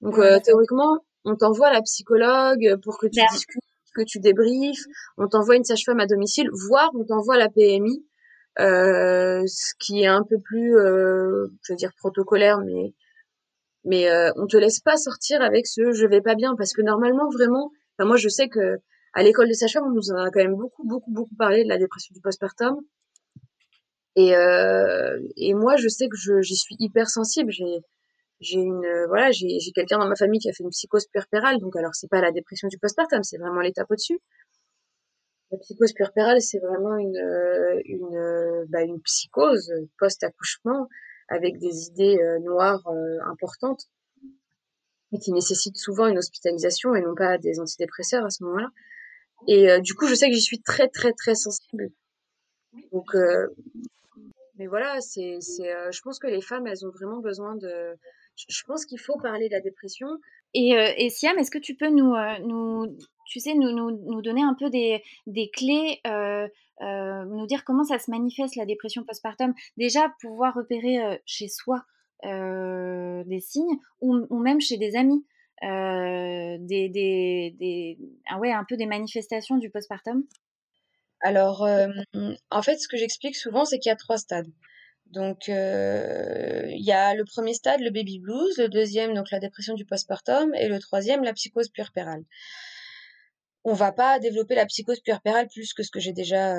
Donc, euh, théoriquement, on t'envoie la psychologue pour que tu discutes, que tu débriefes. On t'envoie une sage-femme à domicile, voire on t'envoie la PMI, euh, ce qui est un peu plus, euh, je veux dire, protocolaire, mais mais euh, on te laisse pas sortir avec ce je vais pas bien parce que normalement vraiment enfin moi je sais que à l'école de sage-femme on nous en a quand même beaucoup beaucoup beaucoup parlé de la dépression du postpartum et, euh, et moi, je sais que j'y suis hyper sensible. J'ai j'ai une voilà, j'ai quelqu'un dans ma famille qui a fait une psychose puerpérale. Donc alors c'est pas la dépression du postpartum, c'est vraiment l'étape au-dessus. La psychose puerpérale, c'est vraiment une une bah, une psychose post-accouchement avec des idées euh, noires euh, importantes. et qui nécessitent souvent une hospitalisation et non pas des antidépresseurs à ce moment-là. Et euh, du coup, je sais que j'y suis très très très sensible. Donc, euh, mais voilà, c'est, c'est, euh, je pense que les femmes, elles ont vraiment besoin de. Je pense qu'il faut parler de la dépression. Et, et Siam, est-ce que tu peux nous, nous tu sais, nous, nous, nous, donner un peu des, des clés, nous dire comment ça se manifeste la dépression postpartum? Déjà, pouvoir repérer chez soi des signes ou, ou, même chez des amis. Euh, des, des, des ah ouais, un peu des manifestations du postpartum? Alors, euh, en fait, ce que j'explique souvent, c'est qu'il y a trois stades. Donc, euh, il y a le premier stade, le baby blues, le deuxième, donc la dépression du postpartum, et le troisième, la psychose puerpérale. On va pas développer la psychose puerpérale plus que ce que j'ai déjà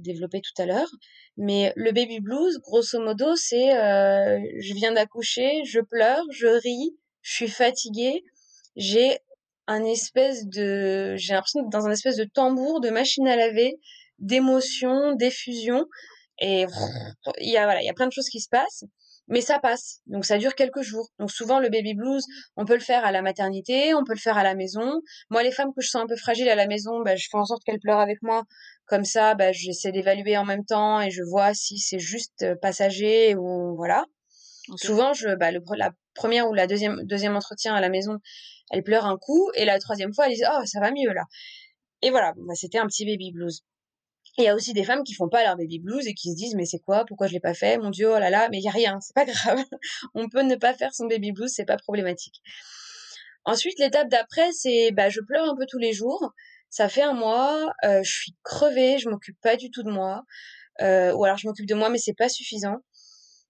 développé tout à l'heure, mais le baby blues, grosso modo, c'est je viens d'accoucher, je pleure, je ris, je suis fatiguée, j'ai un espèce de, j'ai l'impression d'être dans un espèce de tambour, de machine à laver, d'émotions, d'effusion. Et il y a, voilà, il y a plein de choses qui se passent, mais ça passe. Donc ça dure quelques jours. Donc souvent le baby blues, on peut le faire à la maternité, on peut le faire à la maison. Moi, les femmes que je sens un peu fragiles à la maison, bah, je fais en sorte qu'elles pleurent avec moi. Comme ça, bah, j'essaie d'évaluer en même temps et je vois si c'est juste euh, passager ou voilà. Souvent, je, bah, le, la première ou la deuxième, deuxième entretien à la maison, elle pleure un coup et la troisième fois elle dit oh ça va mieux là et voilà bah, c'était un petit baby blues il y a aussi des femmes qui font pas leur baby blues et qui se disent mais c'est quoi? Pourquoi je l'ai pas fait? Mon dieu oh là là mais il y a rien c'est pas grave. On peut ne pas faire son baby blues c'est pas problématique. Ensuite l'étape d'après c'est bah je pleure un peu tous les jours. Ça fait un mois euh, je suis crevée je m'occupe pas du tout de moi. Euh, ou alors je m'occupe de moi mais c'est pas suffisant.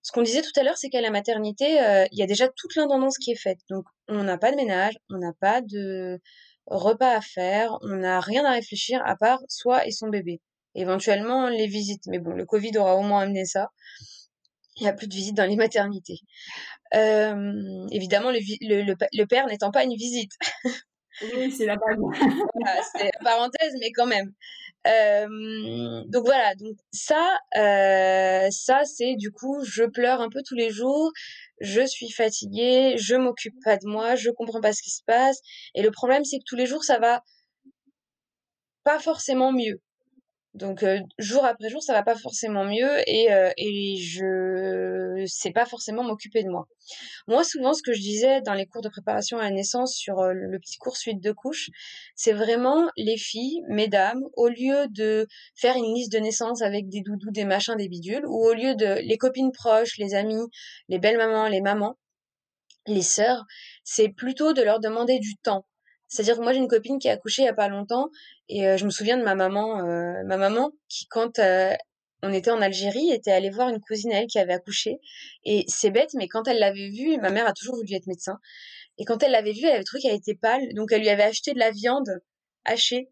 Ce qu'on disait tout à l'heure, c'est qu'à la maternité, euh, il y a déjà toute l'intendance qui est faite. Donc, on n'a pas de ménage, on n'a pas de repas à faire, on n'a rien à réfléchir à part soi et son bébé. Éventuellement, les visites. Mais bon, le Covid aura au moins amené ça. Il n'y a plus de visites dans les maternités. Euh, évidemment, le, le, le père n'étant pas une visite. Oui, c'est la c'est la parenthèse, mais quand même. Euh, donc voilà, donc ça, euh, ça c'est du coup, je pleure un peu tous les jours, je suis fatiguée, je m'occupe pas de moi, je comprends pas ce qui se passe, et le problème c'est que tous les jours ça va pas forcément mieux. Donc euh, jour après jour, ça va pas forcément mieux et, euh, et je sais pas forcément m'occuper de moi. Moi, souvent, ce que je disais dans les cours de préparation à la naissance sur le petit cours suite de couches, c'est vraiment les filles, mesdames, au lieu de faire une liste de naissance avec des doudous, des machins, des bidules, ou au lieu de les copines proches, les amis, les belles mamans, les mamans, les sœurs, c'est plutôt de leur demander du temps c'est-à-dire que moi j'ai une copine qui a accouché il y a pas longtemps et euh, je me souviens de ma maman, euh, ma maman qui quand euh, on était en Algérie était allée voir une cousine à elle qui avait accouché et c'est bête mais quand elle l'avait vue, ma mère a toujours voulu être médecin et quand elle l'avait vue, elle avait le truc, elle était pâle donc elle lui avait acheté de la viande hachée.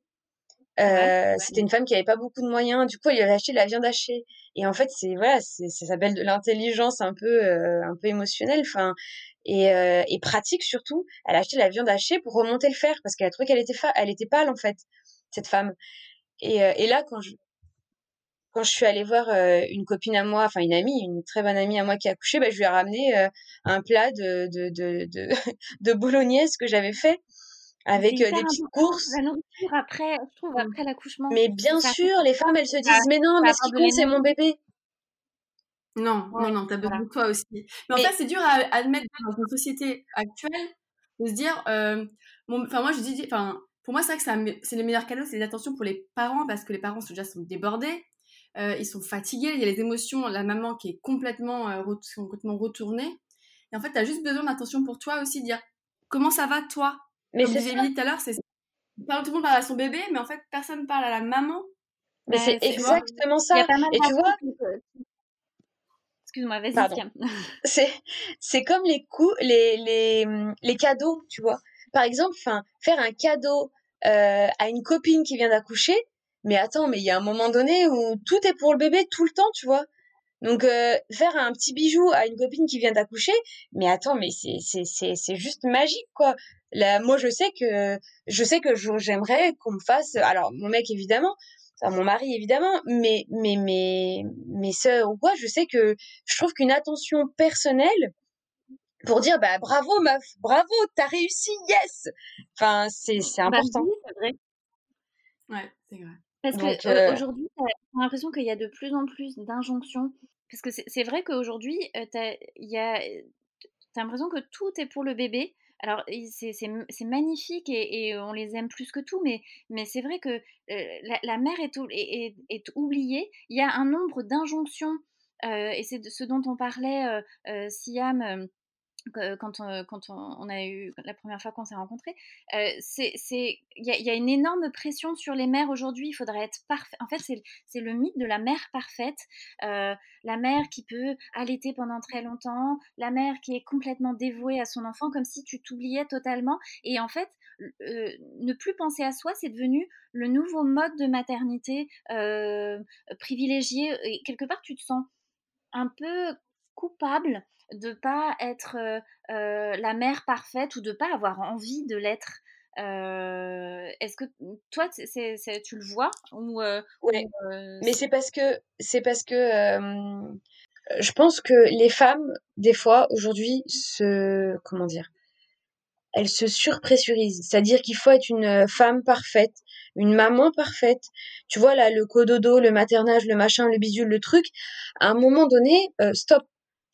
C'était une femme qui avait pas beaucoup de moyens, du coup elle lui avait acheté de la viande hachée et en fait c'est voilà, c'est ça s'appelle de l'intelligence un peu un peu émotionnelle. Enfin et, et, pratique surtout. Elle a acheté la viande hachée pour remonter le fer parce qu'elle a trouvé qu'elle était, elle était pâle en fait, cette femme. Et, euh, et là, quand je, quand je suis allée voir euh, une copine à moi, enfin une amie, une très bonne amie à moi qui a accouché, bah, je lui ai ramené un plat de, de, de, de, de bolognaise que j'avais fait avec des petites courses. La nourriture après, je trouve, mmh. après l'accouchement. Mais bien sûr, les femmes, elles se disent, mais non, mais ce qui compte, c'est mon bébé. Non, non, non, t'as besoin de toi aussi. Mais en fait, c'est dur à admettre dans une société actuelle de se dire, euh, enfin moi je dis, enfin pour moi c'est vrai que c'est les meilleurs cadeaux, c'est les attentions pour les parents parce que les parents déjà sont débordés, euh, ils sont fatigués, il y a les émotions, la maman qui est complètement, euh, complètement retournée. Et en fait, t'as juste besoin d'attention pour toi aussi, dire comment ça va toi? Mais Comme disait dit tout à l'heure, c'est tout le monde parle à son bébé, mais en fait personne parle à la maman. Mais c'est exactement ça. Et tu vois, Excuse-moi, vas-y. c'est c'est comme les coups, les, les les cadeaux, tu vois. Par exemple, enfin, faire un cadeau euh, à une copine qui vient d'accoucher. Mais attends, mais il y a un moment donné où tout est pour le bébé tout le temps, tu vois. Donc euh, faire un petit bijou à une copine qui vient d'accoucher, mais attends, mais c'est c'est c'est c'est juste magique quoi. Moi je sais que je sais que j'aimerais qu'on me fasse. Alors mon mec évidemment, mon mari évidemment, mais mais mes mes sœurs ou quoi, je sais que je trouve qu'une attention personnelle pour dire bah bravo meuf, bravo, t'as réussi, yes. Enfin, c'est c'est Bah important. oui, c'est vrai. Ouais, c'est vrai. Parce Donc, que euh, aujourd'hui, t'as t'as l'impression qu'il y a de plus en plus d'injonctions. Parce que c'est c'est vrai qu'aujourd'hui, euh, t'as il y a, t'as l'impression que tout est pour le bébé. Alors, c'est c'est m- c'est magnifique et, et on les aime plus que tout, mais, mais c'est vrai que euh, la, la mère est, est, est- oubliée. Il y a un nombre d'injonctions, euh, et c'est de ce dont on parlait, euh, euh, Siam. Euh, quand on, quand on, a eu la première fois qu'on s'est rencontrés, euh, c'est il y, a- une énorme pression sur les mères aujourd'hui. Il faudrait être parfait. En fait, c'est le mythe de la mère parfaite, euh, la mère qui peut allaiter pendant très longtemps, la mère qui est complètement dévouée à son enfant, comme si tu t'oubliais totalement. Et en fait, euh, ne plus penser à soi, c'est devenu le nouveau mode de maternité euh, privilégié. Et quelque part, tu te sens un peu coupable de pas être euh, euh, la mère parfaite ou de pas avoir envie de l'être. Euh, Est-ce que toi, tu le vois ou, euh, Ouais. ou, euh, Mais c'est parce que c'est parce que je pense que les femmes, des fois, aujourd'hui, se comment dire, elles se surpressurisent. C'est-à-dire qu'il faut être une femme parfaite, une maman parfaite. Tu vois là, le cododo, le maternage, le machin, le bidule, le truc. À un moment donné, stop.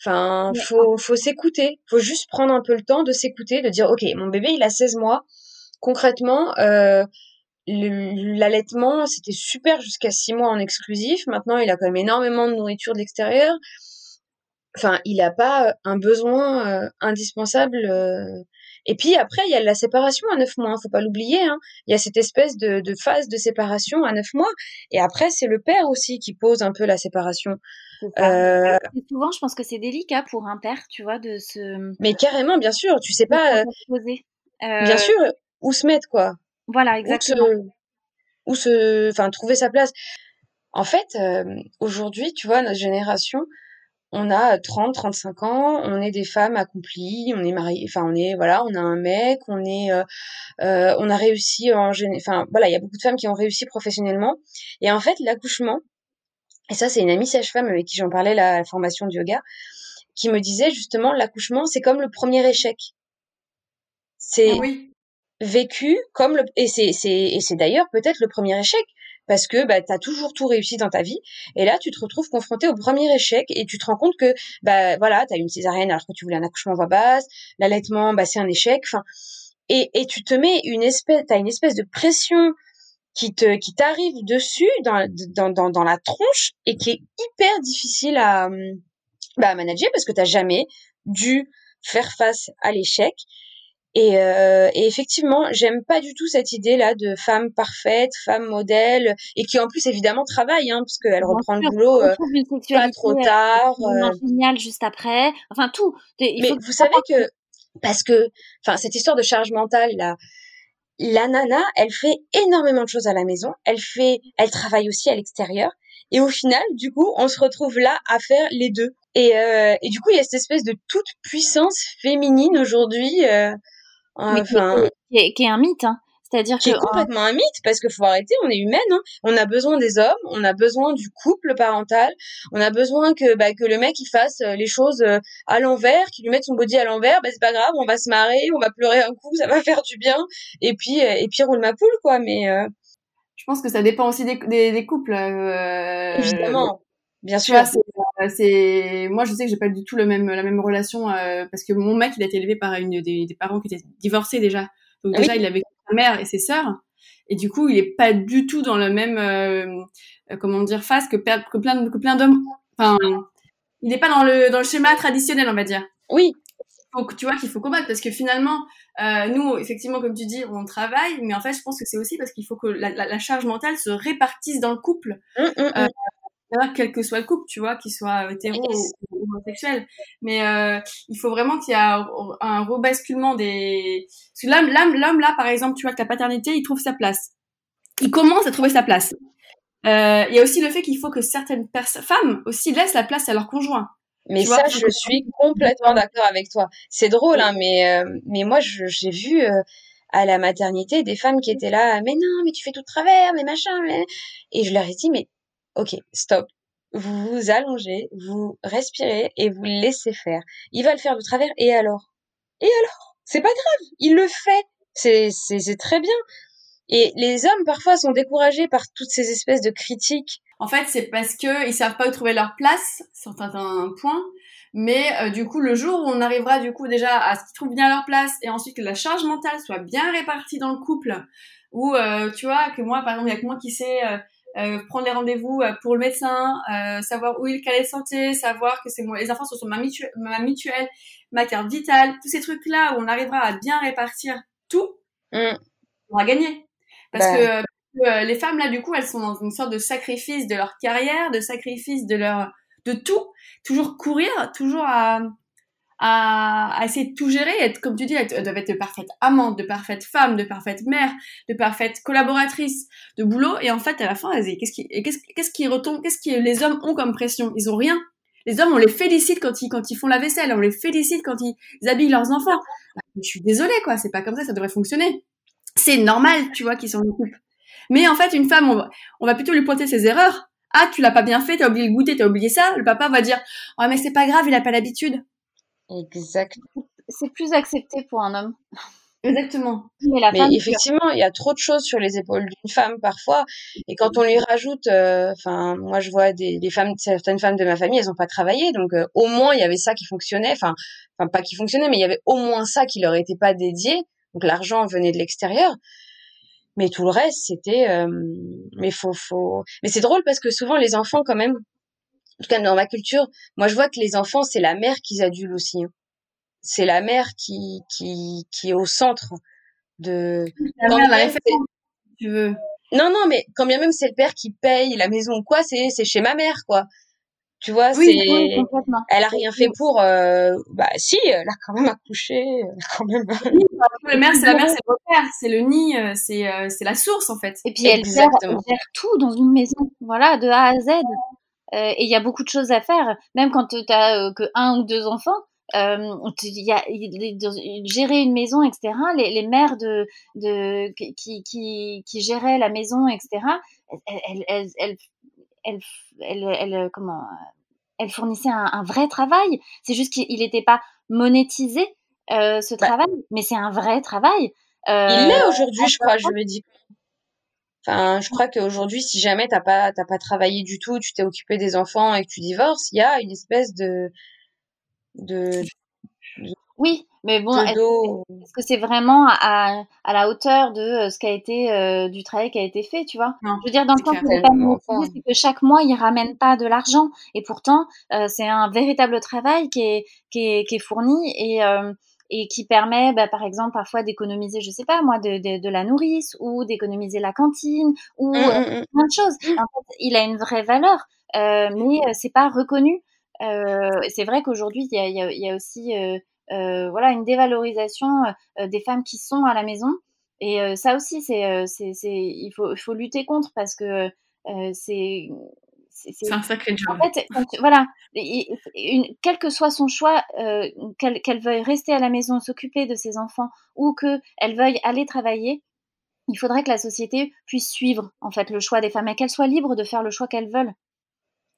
Enfin, faut faut s'écouter. Faut juste prendre un peu le temps de s'écouter, de dire, ok, mon bébé, il a 16 mois. Concrètement, euh, L'allaitement, c'était super jusqu'à six mois en exclusif. Maintenant, il a quand même énormément de nourriture de l'extérieur. Enfin, il n'a pas euh, un besoin euh, indispensable. euh. Et puis après, il y a la séparation à neuf mois. Hein, faut pas l'oublier. Hein. Il y a cette espèce de, de phase de séparation à neuf mois. Et après, c'est le père aussi qui pose un peu la séparation. Euh, souvent, je pense que c'est délicat pour un père, tu vois, de se, mais carrément, bien sûr, tu sais pas, euh, bien Euh, sûr, où se mettre quoi. voilà, Où se, exactement. où se, enfin, trouver sa place. En fait, euh, aujourd'hui, tu vois, notre génération, on a 30, 35 ans, on est des femmes accomplies, on est mariés, enfin, on est, voilà, on a un mec, on est, euh, euh, on a réussi en enfin, voilà, il y a beaucoup de femmes qui ont réussi professionnellement. Et en fait, l'accouchement, et ça, c'est une amie sage-femme avec qui j'en parlais la, la formation de yoga, qui me disait justement, l'accouchement, c'est comme le premier échec. C'est, Ah oui. vécu comme le et c'est c'est et c'est d'ailleurs peut-être le premier échec parce que bah t'as toujours tout réussi dans ta vie et là tu te retrouves confronté au premier échec et tu te rends compte que bah voilà t'as eu une césarienne alors que tu voulais un accouchement voix basse l'allaitement bah c'est un échec enfin et et tu te mets une espèce t'as une espèce de pression qui te qui t'arrive dessus dans dans dans dans la tronche et qui est hyper difficile à bah, à manager parce que t'as jamais dû faire face à l'échec et, euh, et effectivement, j'aime pas du tout cette idée-là de femme parfaite, femme modèle, et qui en plus évidemment travaille, hein, parce qu'elle reprend le boulot euh, pas trop tard. absolument euh. géniale juste après. Enfin, tout. Il Mais faut vous savez que, parce que, enfin, cette histoire de charge mentale, là, la nana, elle fait énormément de choses à la maison, elle fait, elle travaille aussi à l'extérieur, et au final, du coup, on se retrouve là à faire les deux. Et, euh, et du coup, il y a cette espèce de toute puissance féminine aujourd'hui. euh, qui est, qui est un mythe, hein. C'est-à-dire qui que est complètement un mythe parce qu'il faut arrêter, on est humaine, hein. on a besoin des hommes, on a besoin du couple parental, on a besoin que bah, que le mec il fasse euh, les choses euh, à l'envers, qu'il lui mette son body à l'envers, bah c'est pas grave, on va se marrer, on va pleurer un coup, ça va faire du bien et puis euh, et puis roule ma poule quoi, mais euh, Je pense que ça dépend aussi des, des, des couples. euh, évidemment, bien sûr. vois, c'est, c'est, moi, je sais que j'ai pas du tout le même, la même relation, euh, parce que mon mec, il a été élevé par une, des, des parents qui étaient divorcés déjà. Donc, déjà, Oui. il avait sa mère et ses sœurs. Et du coup, il est pas du tout dans le même, euh, euh, comment dire, face que, plein, que plein d'hommes. Enfin, il est pas dans le, dans le schéma traditionnel, on va dire. Oui, que tu vois qu'il faut combattre parce que finalement euh, nous effectivement comme tu dis on travaille mais en fait je pense que c'est aussi parce qu'il faut que la, la, la charge mentale se répartisse dans le couple Hum, hum, hum. D'ailleurs, quel que soit le couple, tu vois, qu'il soit hétéro Yes. ou homosexuel. Mais euh, il faut vraiment qu'il y ait un, un rebasculement des... Parce que l'homme, l'homme, l'homme, là, par exemple, tu vois, que la paternité, il trouve sa place. Il commence à trouver sa place. Euh, Il y a aussi le fait qu'il faut que certaines femmes aussi laissent la place à leur conjoint. Mais Tu ça, je suis complètement d'accord avec toi. C'est drôle, hein, mais euh, mais moi, j'ai vu euh, à la maternité des femmes qui étaient là, mais non, mais tu fais tout de travers, mais machin, mais... et je leur ai dit, mais ok, stop. vous vous allongez, vous respirez et vous laissez faire. Il va le faire de travers et alors? Et alors? C'est pas grave, il le fait. C'est c'est très bien. Et les hommes parfois sont découragés par toutes ces espèces de critiques. En fait, c'est parce que ils savent pas où trouver leur place sur certains points. Mais euh, du coup, le jour où on arrivera du coup déjà à ce qu'ils trouvent bien leur place et ensuite que la charge mentale soit bien répartie dans le couple, ou euh, tu vois que moi, par exemple, il y a que moi qui sais euh, prendre les rendez-vous pour le médecin, savoir où il est santé, savoir que c'est moi, les enfants sont sur ma, mutuelle, ma mutuelle, ma carte vitale, tous ces trucs là où on arrivera à bien répartir tout, mm. on va gagner. Parce ben. que les femmes là du coup elles sont dans une sorte de sacrifice de leur carrière, de sacrifice de leur de tout, toujours courir, toujours à, à, essayer de tout gérer, être, comme tu dis, elles doivent être de parfaite amante, de parfaite femme, de parfaite mère, de parfaite collaboratrice de boulot, et en fait, à la fin, qu'est-ce qui, qu'est-ce, qu'est-ce qui retombe, qu'est-ce que les hommes ont comme pression? Ils ont rien. Les hommes, on les félicite quand ils, quand ils font la vaisselle, on les félicite quand ils, habillent leurs enfants. Je suis désolée, quoi, c'est pas comme ça, ça devrait fonctionner. C'est normal, tu vois, qu'ils s'en occupent. Mais en fait, une femme, on va, on va plutôt lui pointer ses erreurs ah, tu l'as pas bien fait, t'as oublié le goûter, t'as oublié ça. Le papa va dire, oh, mais c'est pas grave, il a pas l'habitude. Exact. C'est plus accepté pour un homme. Exactement. Mais, effectivement, il y a trop de choses sur les épaules d'une femme parfois, et quand on lui rajoute, euh, enfin, moi je vois des, femmes, certaines femmes de ma famille, elles ont pas travaillé, donc euh, au moins il y avait ça qui fonctionnait, enfin, enfin pas qui fonctionnait, mais il y avait au moins ça qui leur était pas dédié, donc l'argent venait de l'extérieur mais tout le reste c'était euh, mais faut faut mais c'est drôle parce que souvent les enfants quand même en tout cas dans ma culture moi je vois que les enfants c'est la mère qu'ils adulent aussi hein. c'est la mère qui qui qui est au centre de la mère, la tu veux non non mais quand bien même c'est le père qui paye la maison ou quoi c'est c'est chez ma mère quoi tu vois, oui, c'est. elle a rien fait pour. Euh... Bah si, elle a quand même accouché. Elle a quand même. Oui, la mère, c'est la mère, c'est le père, c'est le nid, euh, c'est euh, c'est la source en fait. Et puis elle gère, tout dans une maison, voilà, de A à Z. Euh, et il y a beaucoup de choses à faire, même quand tu as que un ou deux enfants. Euh, y a, gérer une maison, etc. Les, les mères de, de qui, qui, qui géraient la maison, etc. Elles, elles, fournissait un, vrai travail. C'est juste qu'il n'était pas monétisé euh, ce bah travail, mais c'est un vrai travail. Euh, il l'est aujourd'hui, je crois, je me dis. Enfin, je crois qu'aujourd'hui, si jamais t'as pas t'as pas travaillé du tout, tu t'es occupé des enfants et que tu divorces, il y a une espèce de de, oui, mais bon, est-ce que c'est vraiment à, à, la hauteur de euh, ce qui a été euh, du travail qui a été fait, tu vois? Je veux dire, dans le sens où c'est que chaque mois il ramène pas de l'argent, et pourtant euh, c'est un véritable travail qui est qui est, qui est fourni. Et et qui permet, bah, par exemple, parfois d'économiser, je sais pas moi, de, de, de la nourrice ou d'économiser la cantine ou mmh, mmh, mmh. plein de choses. En fait, il a une vraie valeur, mais c'est pas reconnu. c'est vrai qu'aujourd'hui il y a, y, a, y a aussi euh, voilà une dévalorisation euh, des femmes qui sont à la maison. Et euh, ça aussi, c'est, c'est, il faut, il faut lutter contre parce que c'est c'est un sacré job. En fait, voilà, une, quel que soit son choix, euh, qu'elle veuille rester à la maison, s'occuper de ses enfants, ou qu'elle veuille aller travailler, il faudrait que la société puisse suivre en fait le choix des femmes et qu'elles soient libres de faire le choix qu'elles veulent.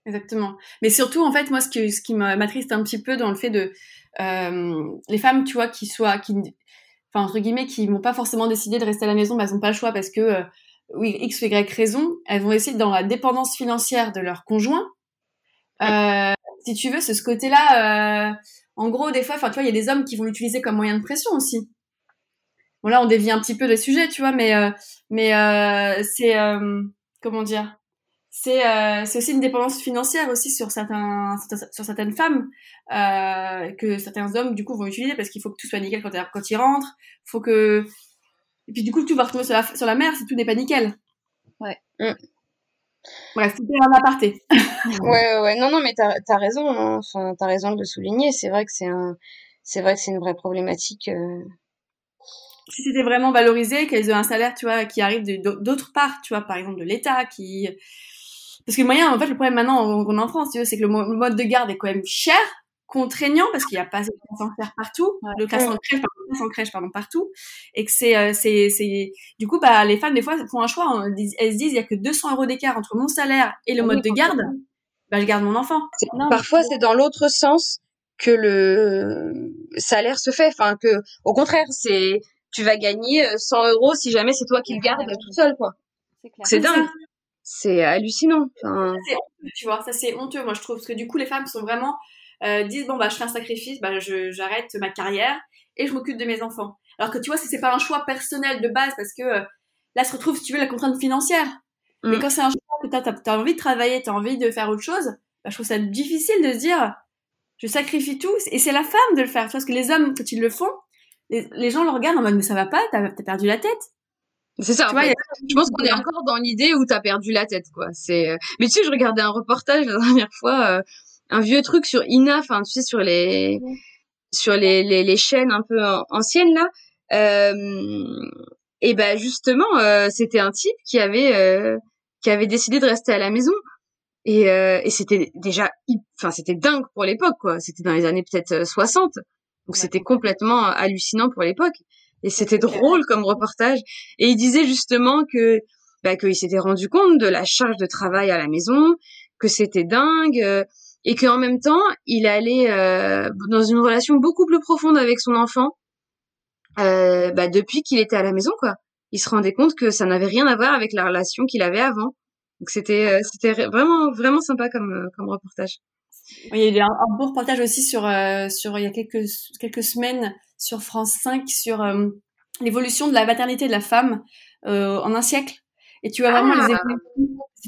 Exactement. Mais surtout, en fait, moi, ce qui, ce qui m'attriste un petit peu dans le fait de euh, les femmes, tu vois, qui soient, qui, enfin entre guillemets, qui n'ont pas forcément décidé de rester à la maison, mais elles n'ont pas le choix parce que euh, oui, x ou y raison, elles vont essayer dans la dépendance financière de leur conjoint. Euh, si tu veux, c'est ce côté-là. Euh, en gros, des fois, enfin, tu vois, il y a des hommes qui vont l'utiliser comme moyen de pression aussi. Bon là, on dévie un petit peu le sujet, tu vois, mais mais c'est comment dire c'est euh, aussi une dépendance financière aussi sur certains sur certaines femmes euh, que certains hommes du coup vont utiliser parce qu'il faut que tout soit nickel quand, quand ils rentrent faut que et puis du coup tout va retomber sur la sur la mer si tout n'est pas nickel ouais mm. bref c'était un aparté ouais ouais non non mais t'as as raison hein. enfin t'as raison de le souligner c'est vrai que c'est un c'est vrai que c'est une vraie problématique euh. si c'était vraiment valorisé qu'elles aient un salaire tu vois qui arrive d'autre part tu vois par exemple de l'État qui parce que le moyen, en fait, le problème maintenant qu'on a en France, c'est que le, mode de garde est quand même cher, contraignant, parce qu'il n'y a pas de classes en crèche partout, le classe en crèche, pardon, en crèche, pardon, partout, et que c'est, euh, c'est, c'est, du coup, bah, les femmes, des fois, font un choix, elles se disent, il y a que 200 euros d'écart entre mon salaire et le mode de garde. bah, je garde mon enfant. Parfois, c'est dans l'autre sens que le salaire se fait. Enfin, que, au contraire, c'est, tu vas gagner 100 euh, euros si jamais c'est toi qui le gardes tout seul, quoi. C'est dingue. C'est hallucinant. Enfin... Tu vois, ça c'est honteux, moi je trouve, parce que du coup les femmes sont vraiment euh, disent bon bah je fais un sacrifice, bah j'arrête ma carrière et je m'occupe de mes enfants. Alors que tu vois, si c'est pas un choix personnel de base, parce que euh, là se retrouve si tu veux la contrainte financière. Mais mm. quand c'est un choix que tu as, envie de travailler, tu as envie de faire autre chose, bah, je trouve ça difficile de se dire je sacrifie tout et c'est la femme de le faire. Tu vois, parce que les hommes quand ils le font, les, gens le regardent en mode mais ça va pas, t'as as perdu la tête. C'est ça. Je pense qu'on est encore dans l'idée où t'as perdu la tête, quoi. C'est. Euh, mais tu sais, je regardais un reportage la dernière fois, euh, un vieux truc sur Ina, enfin tu sais sur les sur les, les, les chaînes un peu anciennes là. Euh, et ben justement, euh, c'était un type qui avait qui avait décidé de rester à la maison. Et, et c'était déjà, enfin c'était dingue pour l'époque, quoi. C'était dans les années peut-être 60. Donc c'était complètement hallucinant pour l'époque. Et c'était drôle comme reportage. Et il disait justement que bah, qu'il s'était rendu compte de la charge de travail à la maison, que c'était dingue, euh, et qu'en même temps, il allait euh, dans une relation beaucoup plus profonde avec son enfant euh, bah, depuis qu'il était à la maison, quoi. Il se rendait compte que ça n'avait rien à voir avec la relation qu'il avait avant. Donc c'était euh, c'était vraiment vraiment sympa comme euh, comme reportage. Il y a eu un, un beau reportage aussi sur sur il y a quelques quelques semaines sur France 5 sur euh, l'évolution de la maternité de la femme euh, en un siècle. Et tu vois vraiment les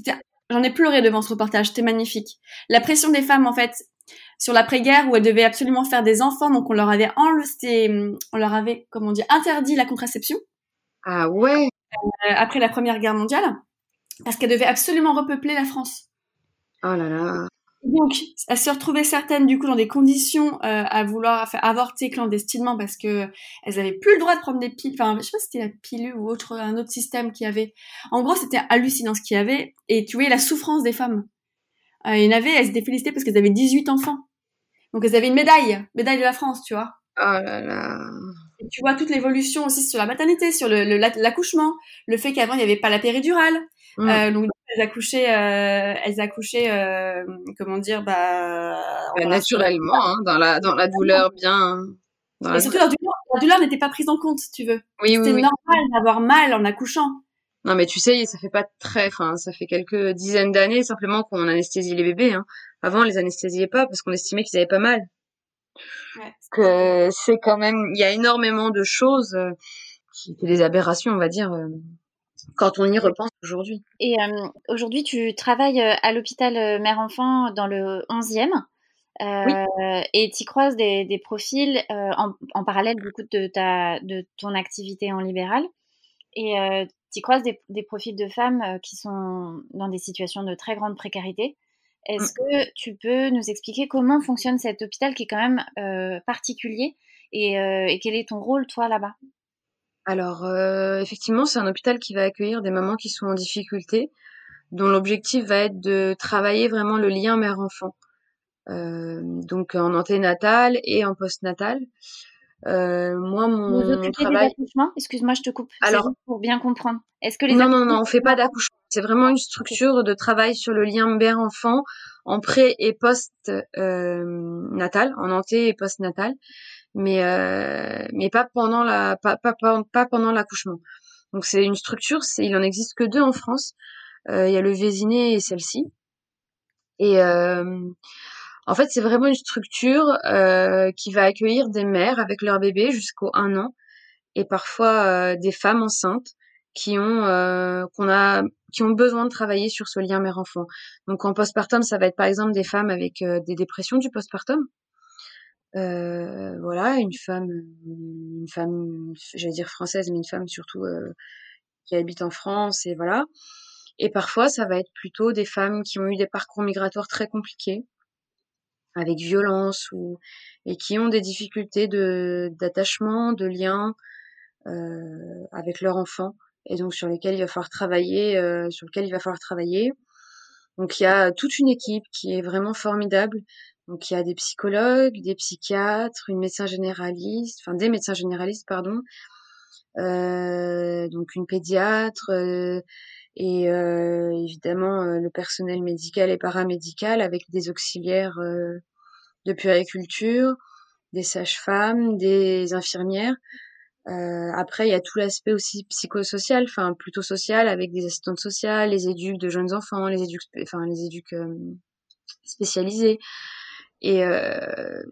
ah. J'en ai pleuré devant ce reportage, c'était magnifique. La pression des femmes, en fait, sur l'après-guerre où elles devaient absolument faire des enfants, donc on leur avait enlevé, on leur avait, comment dire, interdit la contraception. Ah ouais. Euh, après la Première Guerre mondiale, parce qu'elles devaient absolument repeupler la France. Oh là là. Donc, elle se retrouvait certaines du coup dans des conditions euh, à vouloir avorter clandestinement parce que elles avaient plus le droit de prendre des piles. Enfin, je sais pas si c'était la pilule ou autre un autre système qui avait. En gros, c'était hallucinant ce qu'il y avait. Et tu voyais la souffrance des femmes. Euh, il y en avait, elles étaient félicitées parce qu'elles avaient 18 enfants. Donc elles avaient une médaille, médaille de la France, tu vois. Oh là là. Et tu vois toute l'évolution aussi sur la maternité, sur le l'accouchement, le, fait qu'avant il n'y avait pas la péridurale. Mm. Euh, donc elles accouchaient, euh, elles accouchaient, euh, comment dire, bah, bah naturellement, hein, dans la dans la douleur bien. Dans la surtout la douleur, n'était pas prise en compte, tu veux. Oui, C'était normal d'avoir mal en accouchant. Non, mais tu sais, ça fait pas très, enfin, ça fait quelques dizaines d'années simplement qu'on anesthésie les bébés. Hein. Avant, on les anesthésiait pas parce qu'on estimait qu'ils avaient pas mal. Ouais, que c'est quand même, il y a énormément de choses euh, qui étaient des aberrations, on va dire, euh, quand on y repense aujourd'hui. Et euh, aujourd'hui, tu travailles à l'hôpital mère-enfant dans le 11e. Euh, Et tu croises des, des profils en, en, parallèle du coup de, ta, de ton activité en libéral. Et tu croises des, des, profils de femmes qui sont dans des situations de très grande précarité. Est-ce mmh. que tu peux nous expliquer comment fonctionne cet hôpital qui est quand même euh, particulier et, euh, et, quel est ton rôle, toi, là-bas? Alors, euh, effectivement, c'est un hôpital qui va accueillir des mamans qui sont en difficulté, dont l'objectif va être de travailler vraiment le lien mère-enfant. donc en anténatal et en postnatal. Euh, moi, mon, Vous travail. Excuse-moi, je te coupe. Alors, pour bien comprendre. Est-ce que les non, non, non, on fait pas d'accouchement. C'est vraiment une structure de travail sur le lien mère-enfant en pré et post euh, natal, en anté et post natal, mais euh, mais pas pendant la pas pas, pas, pendant l'accouchement. Donc c'est une structure, c'est il en existe que deux en France. Euh, il y a le Vésiné et celle-ci. Et euh, en fait, c'est vraiment une structure euh, qui va accueillir des mères avec leur bébé jusqu'au un an et parfois euh, des femmes enceintes qui ont euh, qu'on a qui ont besoin de travailler sur ce lien mère-enfant. Donc en postpartum, ça va être par exemple des femmes avec des dépressions du postpartum. voilà, une femme, une femme, j'allais dire française, mais une femme surtout qui habite en France et voilà. Et parfois, ça va être plutôt des femmes qui ont eu des parcours migratoires très compliqués, avec violence ou et qui ont des difficultés de d'attachement, de lien euh, avec leur enfant et donc sur lesquels il va falloir travailler, euh, sur lequel il va falloir travailler. Donc il y a toute une équipe qui est vraiment formidable. Donc il y a des psychologues, des psychiatres, une médecin généraliste, enfin des médecins généralistes pardon, euh, donc une pédiatre. Euh, et évidemment le personnel médical et paramédical avec des auxiliaires de puériculture, des sages-femmes, des infirmières. Euh, après, il y a tout l'aspect aussi psychosocial, enfin plutôt social, avec des assistantes sociales, les éduques de jeunes enfants, les éduques, enfin les éduques euh, spécialisés. Et, euh,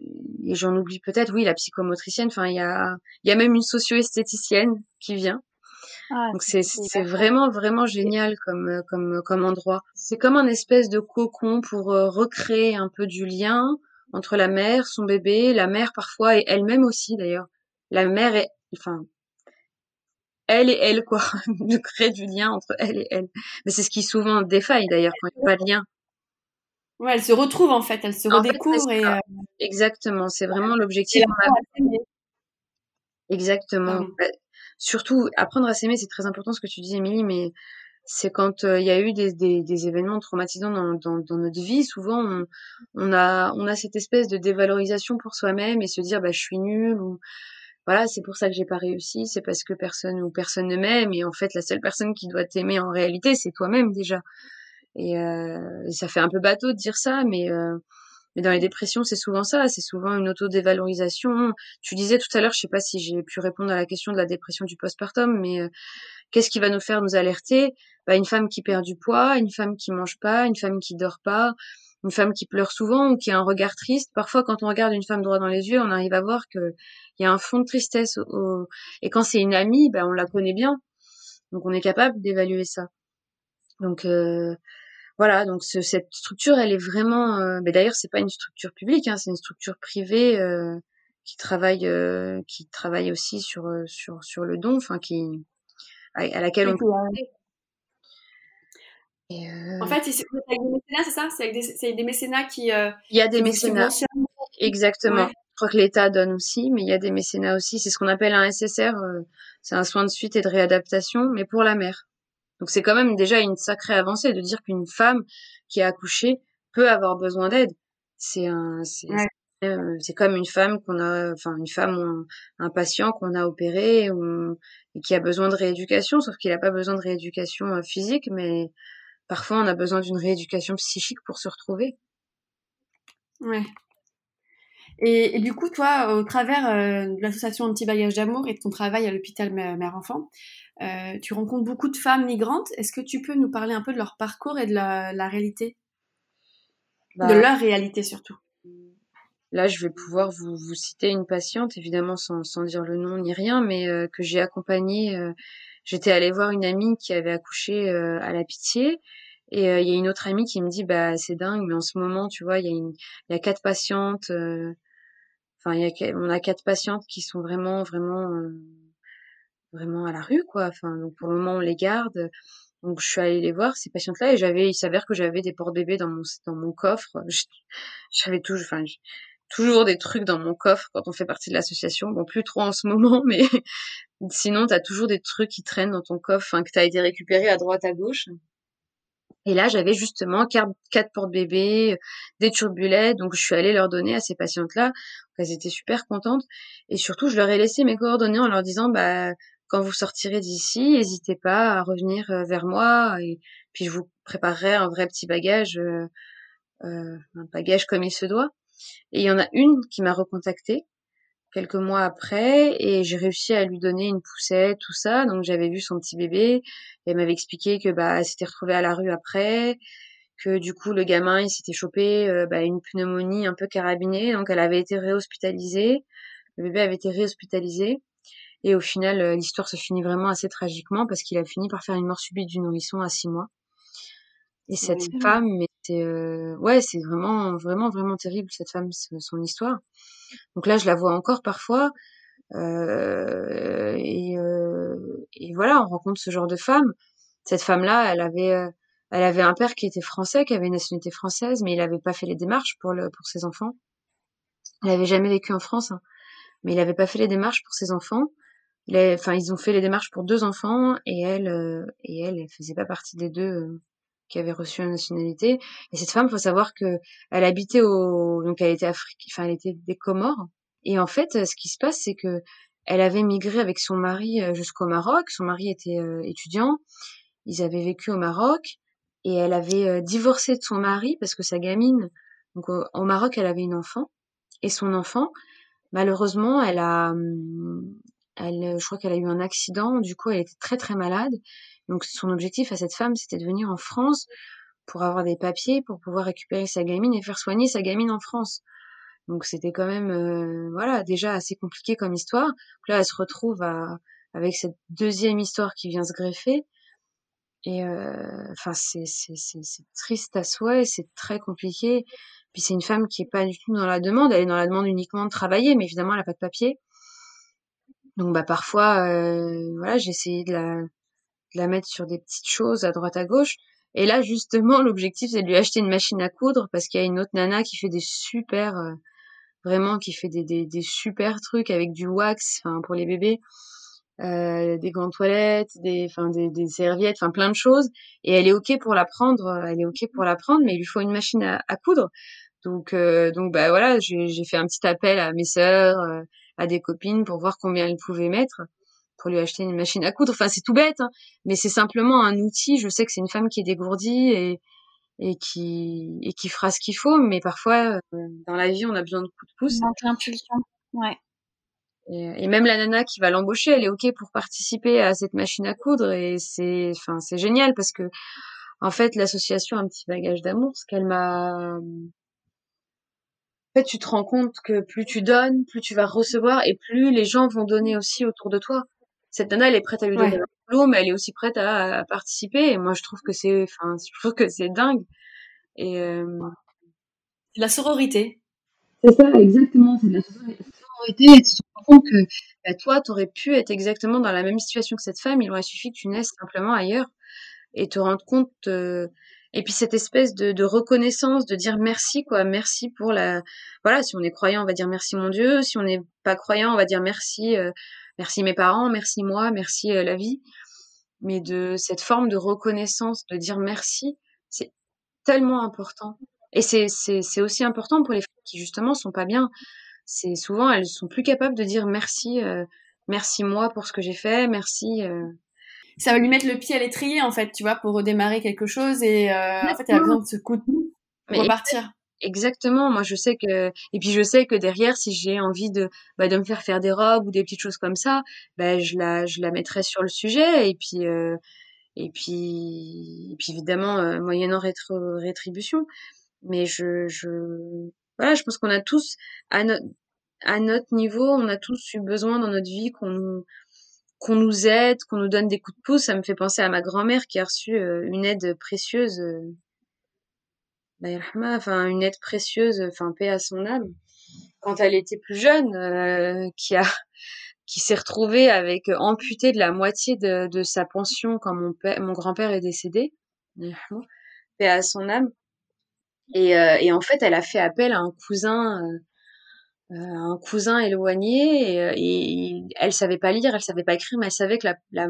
j'en oublie peut-être, oui, la psychomotricienne. Enfin, il y a, il y a même une socio-esthéticienne qui vient. Ah, Donc c'est c'est vraiment vraiment génial comme comme comme endroit. C'est comme un espèce de cocon pour euh, recréer un peu du lien entre la mère, son bébé, la mère parfois et elle-même aussi d'ailleurs. La mère est enfin, elle et elle, quoi, de créer du lien entre elle et elle. Mais c'est ce qui souvent défaille d'ailleurs quand il n'y a pas de lien. Ouais, elle se retrouve en fait, elle se redécouvre et. Euh, Exactement, c'est vraiment l'objectif. Exactement. Surtout, apprendre à s'aimer, c'est très important ce que tu dis, Émilie, mais c'est quand euh, il y a eu des, des, des événements traumatisants dans, dans, dans, notre vie, souvent on, on, a, on a cette espèce de dévalorisation pour soi-même et se dire bah, je suis nulle ou voilà, c'est pour ça que j'ai pas réussi, c'est parce que personne ou personne ne m'aime et en fait la seule personne qui doit t'aimer en réalité c'est toi-même déjà. Et, euh, ça fait un peu bateau de dire ça, mais euh, mais dans les dépressions c'est souvent ça, c'est souvent une auto-dévalorisation. Tu disais tout à l'heure, je sais pas si j'ai pu répondre à la question de la dépression du postpartum, mais euh, qu'est-ce qui va nous faire nous alerter? Bah, une femme qui perd du poids, une femme qui mange pas, une femme qui dort pas, une femme qui pleure souvent ou qui a un regard triste. Parfois, quand on regarde une femme droit dans les yeux, on arrive à voir que il y a un fond de tristesse. Au... Et quand c'est une amie, ben on la connaît bien, donc on est capable d'évaluer ça. Donc euh, voilà, donc ce, cette structure, elle est vraiment. Euh... Mais d'ailleurs, c'est pas une structure publique, hein, c'est une structure privée euh, qui travaille, euh, qui travaille aussi sur euh, sur sur le don, enfin qui à, laquelle on peut euh... En fait, c'est avec des mécénats, c'est ça? C'est avec des, des, mécénats qui. Euh, il y a des mécénats. Exactement. Je crois que l'État donne aussi, mais il y a des mécénats aussi. C'est ce qu'on appelle un SSR. Euh, c'est un soin de suite et de réadaptation, mais pour la mère. Donc c'est quand même déjà une sacrée avancée de dire qu'une femme qui a accouché peut avoir besoin d'aide. C'est un, c'est euh, comme une femme qu'on a, enfin une femme ou un, patient qu'on a opéré ou, et qui a besoin de rééducation, sauf qu'il n'a pas besoin de rééducation euh, physique, mais parfois on a besoin d'une rééducation psychique pour se retrouver. Ouais. Et, et, du coup, toi, au travers euh, de l'association Anti-Bagage d'Amour et de ton travail à l'hôpital Mère-Enfant, euh, tu rencontres beaucoup de femmes migrantes. Est-ce que tu peux nous parler un peu de leur parcours et de la, la réalité? Bah, De leur réalité surtout. Là, je vais pouvoir vous, vous citer une patiente, évidemment sans, sans, dire le nom ni rien, mais euh, que j'ai accompagnée. Euh, j'étais allée voir une amie qui avait accouché euh, à la pitié et euh, il y a une autre amie qui me dit bah c'est dingue mais en ce moment tu vois il y a une il y a quatre patientes euh, enfin il y a on a quatre patientes qui sont vraiment vraiment vraiment à la rue quoi enfin donc pour le moment on les garde donc je suis allée les voir ces patientes là et j'avais il s'avère que j'avais des porte-bébés dans mon dans mon coffre j'avais toujours enfin toujours des trucs dans mon coffre quand on fait partie de l'association. Bon, plus trop en ce moment, mais sinon, tu as toujours des trucs qui traînent dans ton coffre, hein, que tu as été récupéré à droite, à gauche. Et là, j'avais justement quatre, quatre porte-bébés, des turbulets, donc je suis allée leur donner à ces patientes-là. Elles étaient super contentes. Et surtout, je leur ai laissé mes coordonnées en leur disant, bah, quand vous sortirez d'ici, n'hésitez pas à revenir euh, vers moi, et puis je vous préparerai un vrai petit bagage, euh, euh, un bagage comme il se doit. Et il y en a une qui m'a recontactée quelques mois après et j'ai réussi à lui donner une poussette, tout ça. Donc j'avais vu son petit bébé. Et elle m'avait expliqué que bah elle s'était retrouvée à la rue après, que du coup le gamin il s'était chopé euh, bah, une pneumonie un peu carabinée, donc elle avait été réhospitalisée. Le bébé avait été réhospitalisé. Et au final, euh, l'histoire se finit vraiment assez tragiquement parce qu'il a fini par faire une mort subite du nourrisson à six mois. Et cette femme, c'est euh, ouais, c'est vraiment vraiment vraiment terrible cette femme, son histoire. Donc là, je la vois encore parfois. Euh, et, euh, et voilà, on rencontre ce genre de femme. Cette femme-là, elle avait euh, elle avait un père qui était français, qui avait une nationalité française, mais il n'avait pas fait les démarches pour le pour ses enfants. Elle avait jamais vécu en France, hein, mais il n'avait pas fait les démarches pour ses enfants. Enfin, ils ont fait les démarches pour deux enfants et elle euh, et elle, elle faisait pas partie des deux qui avait reçu la nationalité. Et cette femme, faut savoir que elle habitait au, donc elle était Afrique, enfin elle était des Comores. Et en fait, ce qui se passe, c'est que elle avait migré avec son mari euh, jusqu'au Maroc. Son mari était euh, étudiant. ils avaient vécu au Maroc et elle avait divorcé de son mari parce que sa gamine, donc au, Maroc, elle avait une enfant et son enfant, malheureusement, elle a, hum, elle, je crois qu'elle a eu un accident, du coup, elle était très très malade. Donc son objectif à cette femme, c'était de venir en France pour avoir des papiers, pour pouvoir récupérer sa gamine et faire soigner sa gamine en France. Donc c'était quand même, euh, voilà, déjà assez compliqué comme histoire. là, elle se retrouve à, avec cette deuxième histoire qui vient se greffer. Et euh, enfin, c'est c'est triste à souhait, c'est très compliqué. Puis c'est une femme qui est pas du tout dans la demande, elle est dans la demande uniquement de travailler, mais évidemment elle a pas de papier. Donc bah parfois, euh, voilà, j'ai essayé de la, mettre sur des petites choses à droite à gauche. Et là justement, l'objectif c'est de lui acheter une machine à coudre parce qu'il y a une autre nana qui fait des super, euh, vraiment qui fait des, des, super trucs avec du wax, pour les bébés. Euh, des gants toilettes, des, enfin des, des serviettes, enfin plein de choses. Et elle est ok pour la prendre, elle est ok pour la prendre, mais il lui faut une machine à, coudre. Donc, donc bah voilà, j'ai fait un petit appel à mes sœurs, à des copines pour voir combien elles pouvaient mettre pour lui acheter une machine à coudre. Enfin, c'est tout bête, hein, mais c'est simplement un outil. Je sais que c'est une femme qui est dégourdie et, et qui et qui fera ce qu'il faut, mais parfois dans la vie, on a besoin de coups de pouce. manque l'impulsion, ouais. Et, même la nana qui va l'embaucher, elle est ok pour participer à cette machine à coudre et c'est, enfin, c'est génial parce que, en fait, l'association Un petit bagage d'amour, ce qu'elle m'a, fait, tu te rends compte que plus tu donnes, plus tu vas recevoir et plus les gens vont donner aussi autour de toi. Cette nana, elle est prête à lui donner un boulot, mais elle est aussi prête à, participer. Et moi, je trouve que c'est, enfin, je trouve que c'est dingue. Et euh... la sororité. C'est ça, exactement. C'est de la sororité et tu te rends compte que bah, toi, tu aurais pu être exactement dans la même situation que cette femme. Il aurait suffi que tu naisses simplement ailleurs et te rendre compte. Euh, et puis cette espèce de, reconnaissance, de dire merci, quoi. Merci pour la. Voilà, si on est croyant, on va dire merci mon Dieu. Si on n'est pas croyant, on va dire merci, euh, merci mes parents, merci moi, merci euh, la vie. Mais de cette forme de reconnaissance, de dire merci, c'est tellement important. Et c'est aussi important pour les femmes qui justement sont pas bien c'est souvent elles sont plus capables de dire merci, euh, merci moi pour ce que j'ai fait, merci. Euh. Ça va lui mettre le pied à l'étrier en fait, tu vois, pour redémarrer quelque chose et euh, en fait elle a besoin de ce coup de pour repartir. Exactement. Moi, je sais que et puis je sais que derrière, si j'ai envie de bah, de me faire faire des robes ou des petites choses comme ça, bah, je la je la mettrai sur le sujet et puis et puis et puis évidemment moyennant rétribution. Mais je je voilà, je pense qu'on a tous, à, à notre niveau, on a tous eu besoin dans notre vie qu'on nous, qu'on nous aide, qu'on nous donne des coups de pouce. Ça me fait penser à ma grand-mère qui a reçu euh, une aide précieuse, euh, enfin une aide précieuse, enfin paix à son âme, quand elle était plus jeune, euh, qui a qui s'est retrouvée avec amputé de la moitié de, de sa pension quand mon père, mon grand-père est décédé, paix à son âme. Et, euh, et, en fait, elle a fait appel à un cousin, euh, euh un cousin éloigné. Et, euh, et, elle savait pas lire, elle savait pas écrire, mais elle savait que la, la,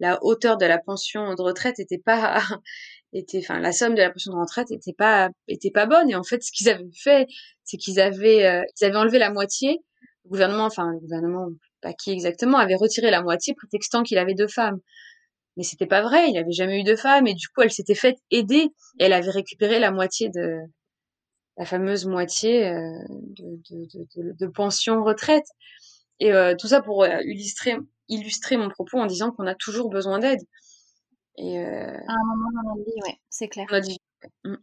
la hauteur de la pension de retraite était pas, était, enfin, la somme de la pension de retraite était pas, était pas bonne. Et en fait, ce qu'ils avaient fait, c'est qu'ils avaient, ils avaient enlevé la moitié. Le gouvernement, enfin, le gouvernement, pas qui exactement, avait retiré la moitié, prétextant qu'il avait deux femmes mais c'était pas vrai, il avait jamais eu de femme et du coup elle s'était faite aider et elle avait récupéré la moitié de la fameuse moitié euh, de, de, de, de, pension retraite et euh, tout ça pour euh, illustrer illustrer mon propos en disant qu'on a toujours besoin d'aide et à un moment dans notre vie ouais c'est clair mm.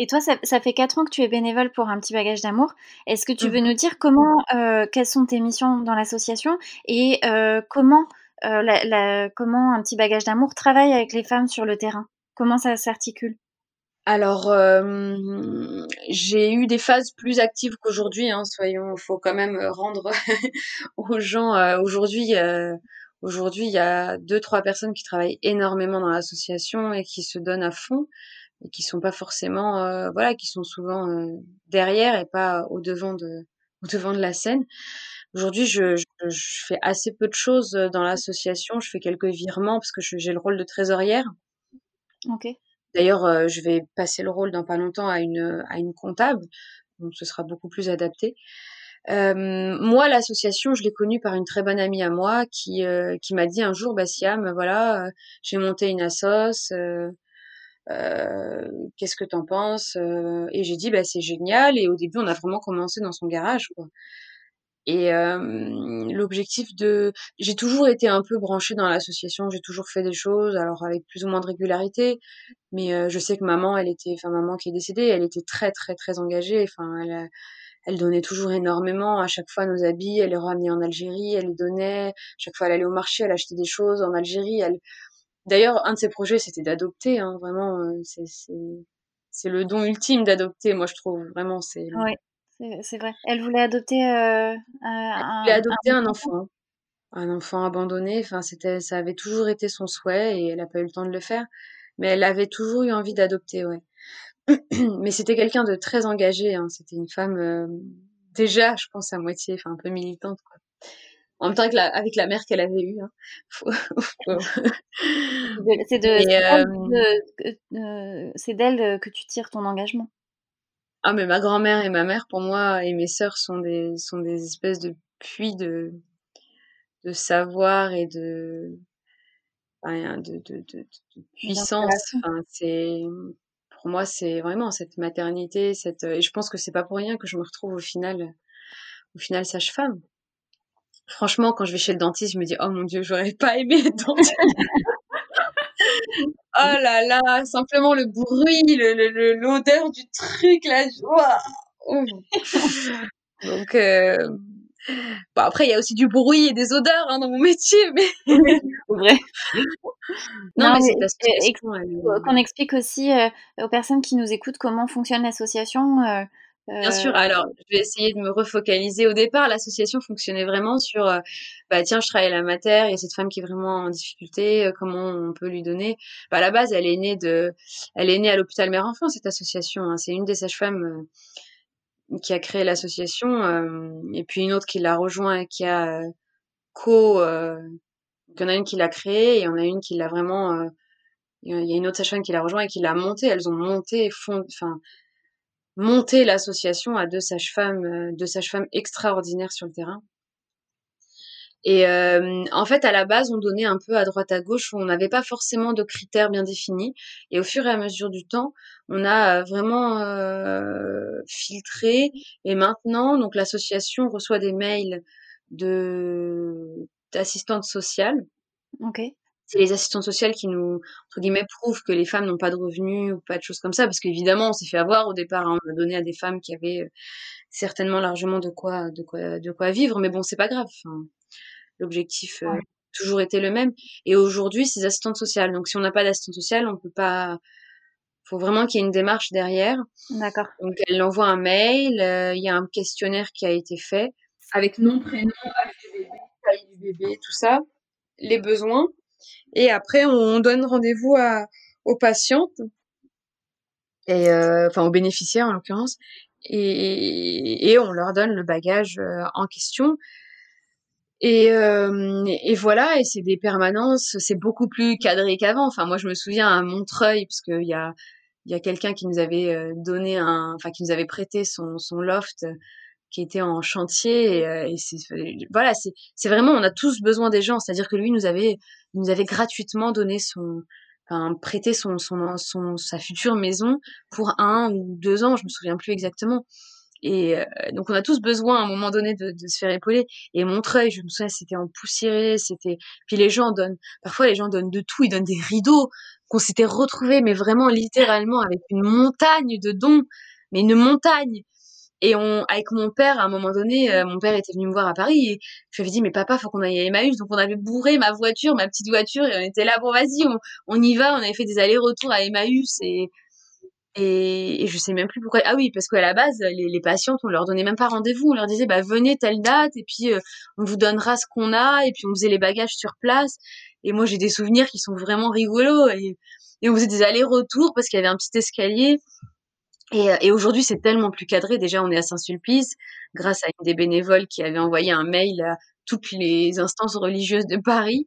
Et toi, ça, ça, fait quatre ans que tu es bénévole pour un petit bagage d'amour. Est-ce que tu veux mm-hmm. nous dire comment, quelles sont tes missions dans l'association et comment euh, la, comment un petit bagage d'amour travaille avec les femmes sur le terrain? Comment ça s'articule? Alors, euh, j'ai eu des phases plus actives qu'aujourd'hui. Hein, soyons, faut quand même rendre aux gens. Euh, aujourd'hui, aujourd'hui, il y a deux, trois personnes qui travaillent énormément dans l'association et qui se donnent à fond et qui sont pas forcément, voilà, qui sont souvent derrière et pas au devant de, au devant de la scène. Aujourd'hui, je, je, fais assez peu de choses euh, dans l'association. Je fais quelques virements parce que j'ai le rôle de trésorière. Ok. D'ailleurs, euh, je vais passer le rôle dans pas longtemps à une, à une comptable, donc ce sera beaucoup plus adapté. moi, l'association, je l'ai connue par une très bonne amie à moi qui qui m'a dit un jour, bah Siam, voilà, j'ai monté une assoce. qu'est-ce que t'en penses Et j'ai dit bah c'est génial. Et au début, on a vraiment commencé dans son garage, quoi. Et l'objectif de, j'ai toujours été un peu branchée dans l'association, j'ai toujours fait des choses, alors avec plus ou moins de régularité, mais je sais que maman, elle était, enfin maman qui est décédée, elle était très très très engagée, enfin elle, elle donnait toujours énormément, à chaque fois nos habits, elle les ramenait en Algérie, elle les donnait, chaque fois elle allait au marché, elle achetait des choses en Algérie, elle, d'ailleurs un de ses projets c'était d'adopter, hein, vraiment, c'est c'est le don ultime d'adopter, moi je trouve vraiment c'est. C'est vrai. Elle voulait adopter euh, un, voulait adopter un, enfant. Un enfant abandonné. Enfin, c'était, ça avait toujours été son souhait et elle n'a pas eu le temps de le faire. Mais elle avait toujours eu envie d'adopter, ouais. Mais c'était quelqu'un de très engagé. Hein. C'était une femme euh, déjà, je pense, à moitié, enfin un peu militante. Quoi. En même temps avec la, avec la mère qu'elle avait eue. Hein. c'est de, euh, c'est d'elle que tu tires ton engagement. Ah, mais ma grand-mère et ma mère, pour moi, et mes sœurs sont des, sont des espèces de puits de, de savoir et de, de, de, de, puissance. Enfin, c'est, pour moi, c'est vraiment cette maternité, cette, et je pense que c'est pas pour rien que je me retrouve au final, au final, sage-femme. Franchement, quand je vais chez le dentiste, je me dis, oh mon dieu, j'aurais pas aimé être dentiste. Oh là là, simplement le bruit, l'odeur du truc, la joie. Donc, euh... bon, après, il y a aussi du bruit et des odeurs hein, dans mon métier, mais. vrai. Non, mais, c'est Qu'on explique aussi euh, aux personnes qui nous écoutent comment fonctionne l'association. Euh, Bien sûr. Euh, alors, je vais essayer de me refocaliser. Au départ, l'association fonctionnait vraiment sur, euh, bah tiens, je travaille à la mater, il y a cette femme qui est vraiment en difficulté, euh, comment on peut lui donner? Bah, à la base, elle est née de, elle est née à l'hôpital Mère Enfant cette association. Hein. C'est une des sages-femmes qui a créé l'association, et puis une autre qui l'a rejoint et qui a co. il y en a une qui l'a créée et il y en a une qui l'a vraiment. il y a une autre sage-femme qui l'a rejoint et qui l'a montée. Elles ont monté, fond, enfin monter l'association à deux sages-femmes, euh, deux sages-femmes extraordinaires sur le terrain. Et euh, en fait, à la base, on donnait un peu à droite à gauche, on n'avait pas forcément de critères bien définis. Et au fur et à mesure du temps, on a euh, vraiment filtré. Et maintenant, donc l'association reçoit des mails de d'assistantes sociales. Ok c'est les assistantes sociales qui nous, entre guillemets, prouvent que les femmes n'ont pas de revenus ou pas de choses comme ça, parce qu'évidemment, on s'est fait avoir au départ, hein, on a donné à des femmes qui avaient euh, certainement largement de quoi, de quoi, de quoi vivre, mais bon, c'est pas grave. L'objectif euh, a toujours été le même. Et aujourd'hui, c'est assistantes sociales. Donc, si on n'a pas d'assistante sociale, on peut pas. Faut vraiment qu'il y ait une démarche derrière. D'accord. Donc, elle envoie un mail. Euh, il y a un questionnaire qui a été fait avec nom, prénom, âge du bébé, taille du bébé, tout ça, les besoins. Et après, on donne rendez-vous aux patientes, et euh, enfin aux bénéficiaires en l'occurrence, et, on leur donne le bagage euh, en question. Et, euh, et voilà, et c'est des permanences, c'est beaucoup plus cadré qu'avant. Enfin, moi, je me souviens à Montreuil, parce qu'il y a, y a quelqu'un qui nous avait donné un, enfin, qui nous avait prêté son, loft qui était en chantier. Et, voilà c'est c'est vraiment on a tous besoin des gens. C'est-à-dire que lui nous avait nous avait gratuitement donné son prêté son, son sa future maison pour un ou deux ans je me souviens plus exactement. Et donc on a tous besoin à un moment donné de, de se faire épauler. Et Montreuil je me souviens c'était en poussiéré c'était puis les gens donnent parfois les gens donnent de tout. Ils donnent des rideaux qu'on s'était retrouvés mais vraiment littéralement avec une montagne de dons. Mais une montagne et on, avec mon père, à un moment donné, euh, mon père était venu me voir à Paris et je lui avais dit, mais papa, faut qu'on aille à Emmaüs. Donc on avait bourré ma voiture, ma petite voiture et on était là, bon vas-y, on, on y va. On avait fait des allers-retours à Emmaüs et, et, et, je sais même plus pourquoi. Ah oui, parce qu'à la base, les, les, patientes, on leur donnait même pas rendez-vous. On leur disait, bah venez telle date et puis euh, on vous donnera ce qu'on a et puis on faisait les bagages sur place. Et moi, j'ai des souvenirs qui sont vraiment rigolos et, et on faisait des allers-retours parce qu'il y avait un petit escalier. Et, euh, et aujourd'hui, c'est tellement plus cadré. Déjà, on est à Saint-Sulpice, grâce à une des bénévoles qui avait envoyé un mail à toutes les instances religieuses de Paris.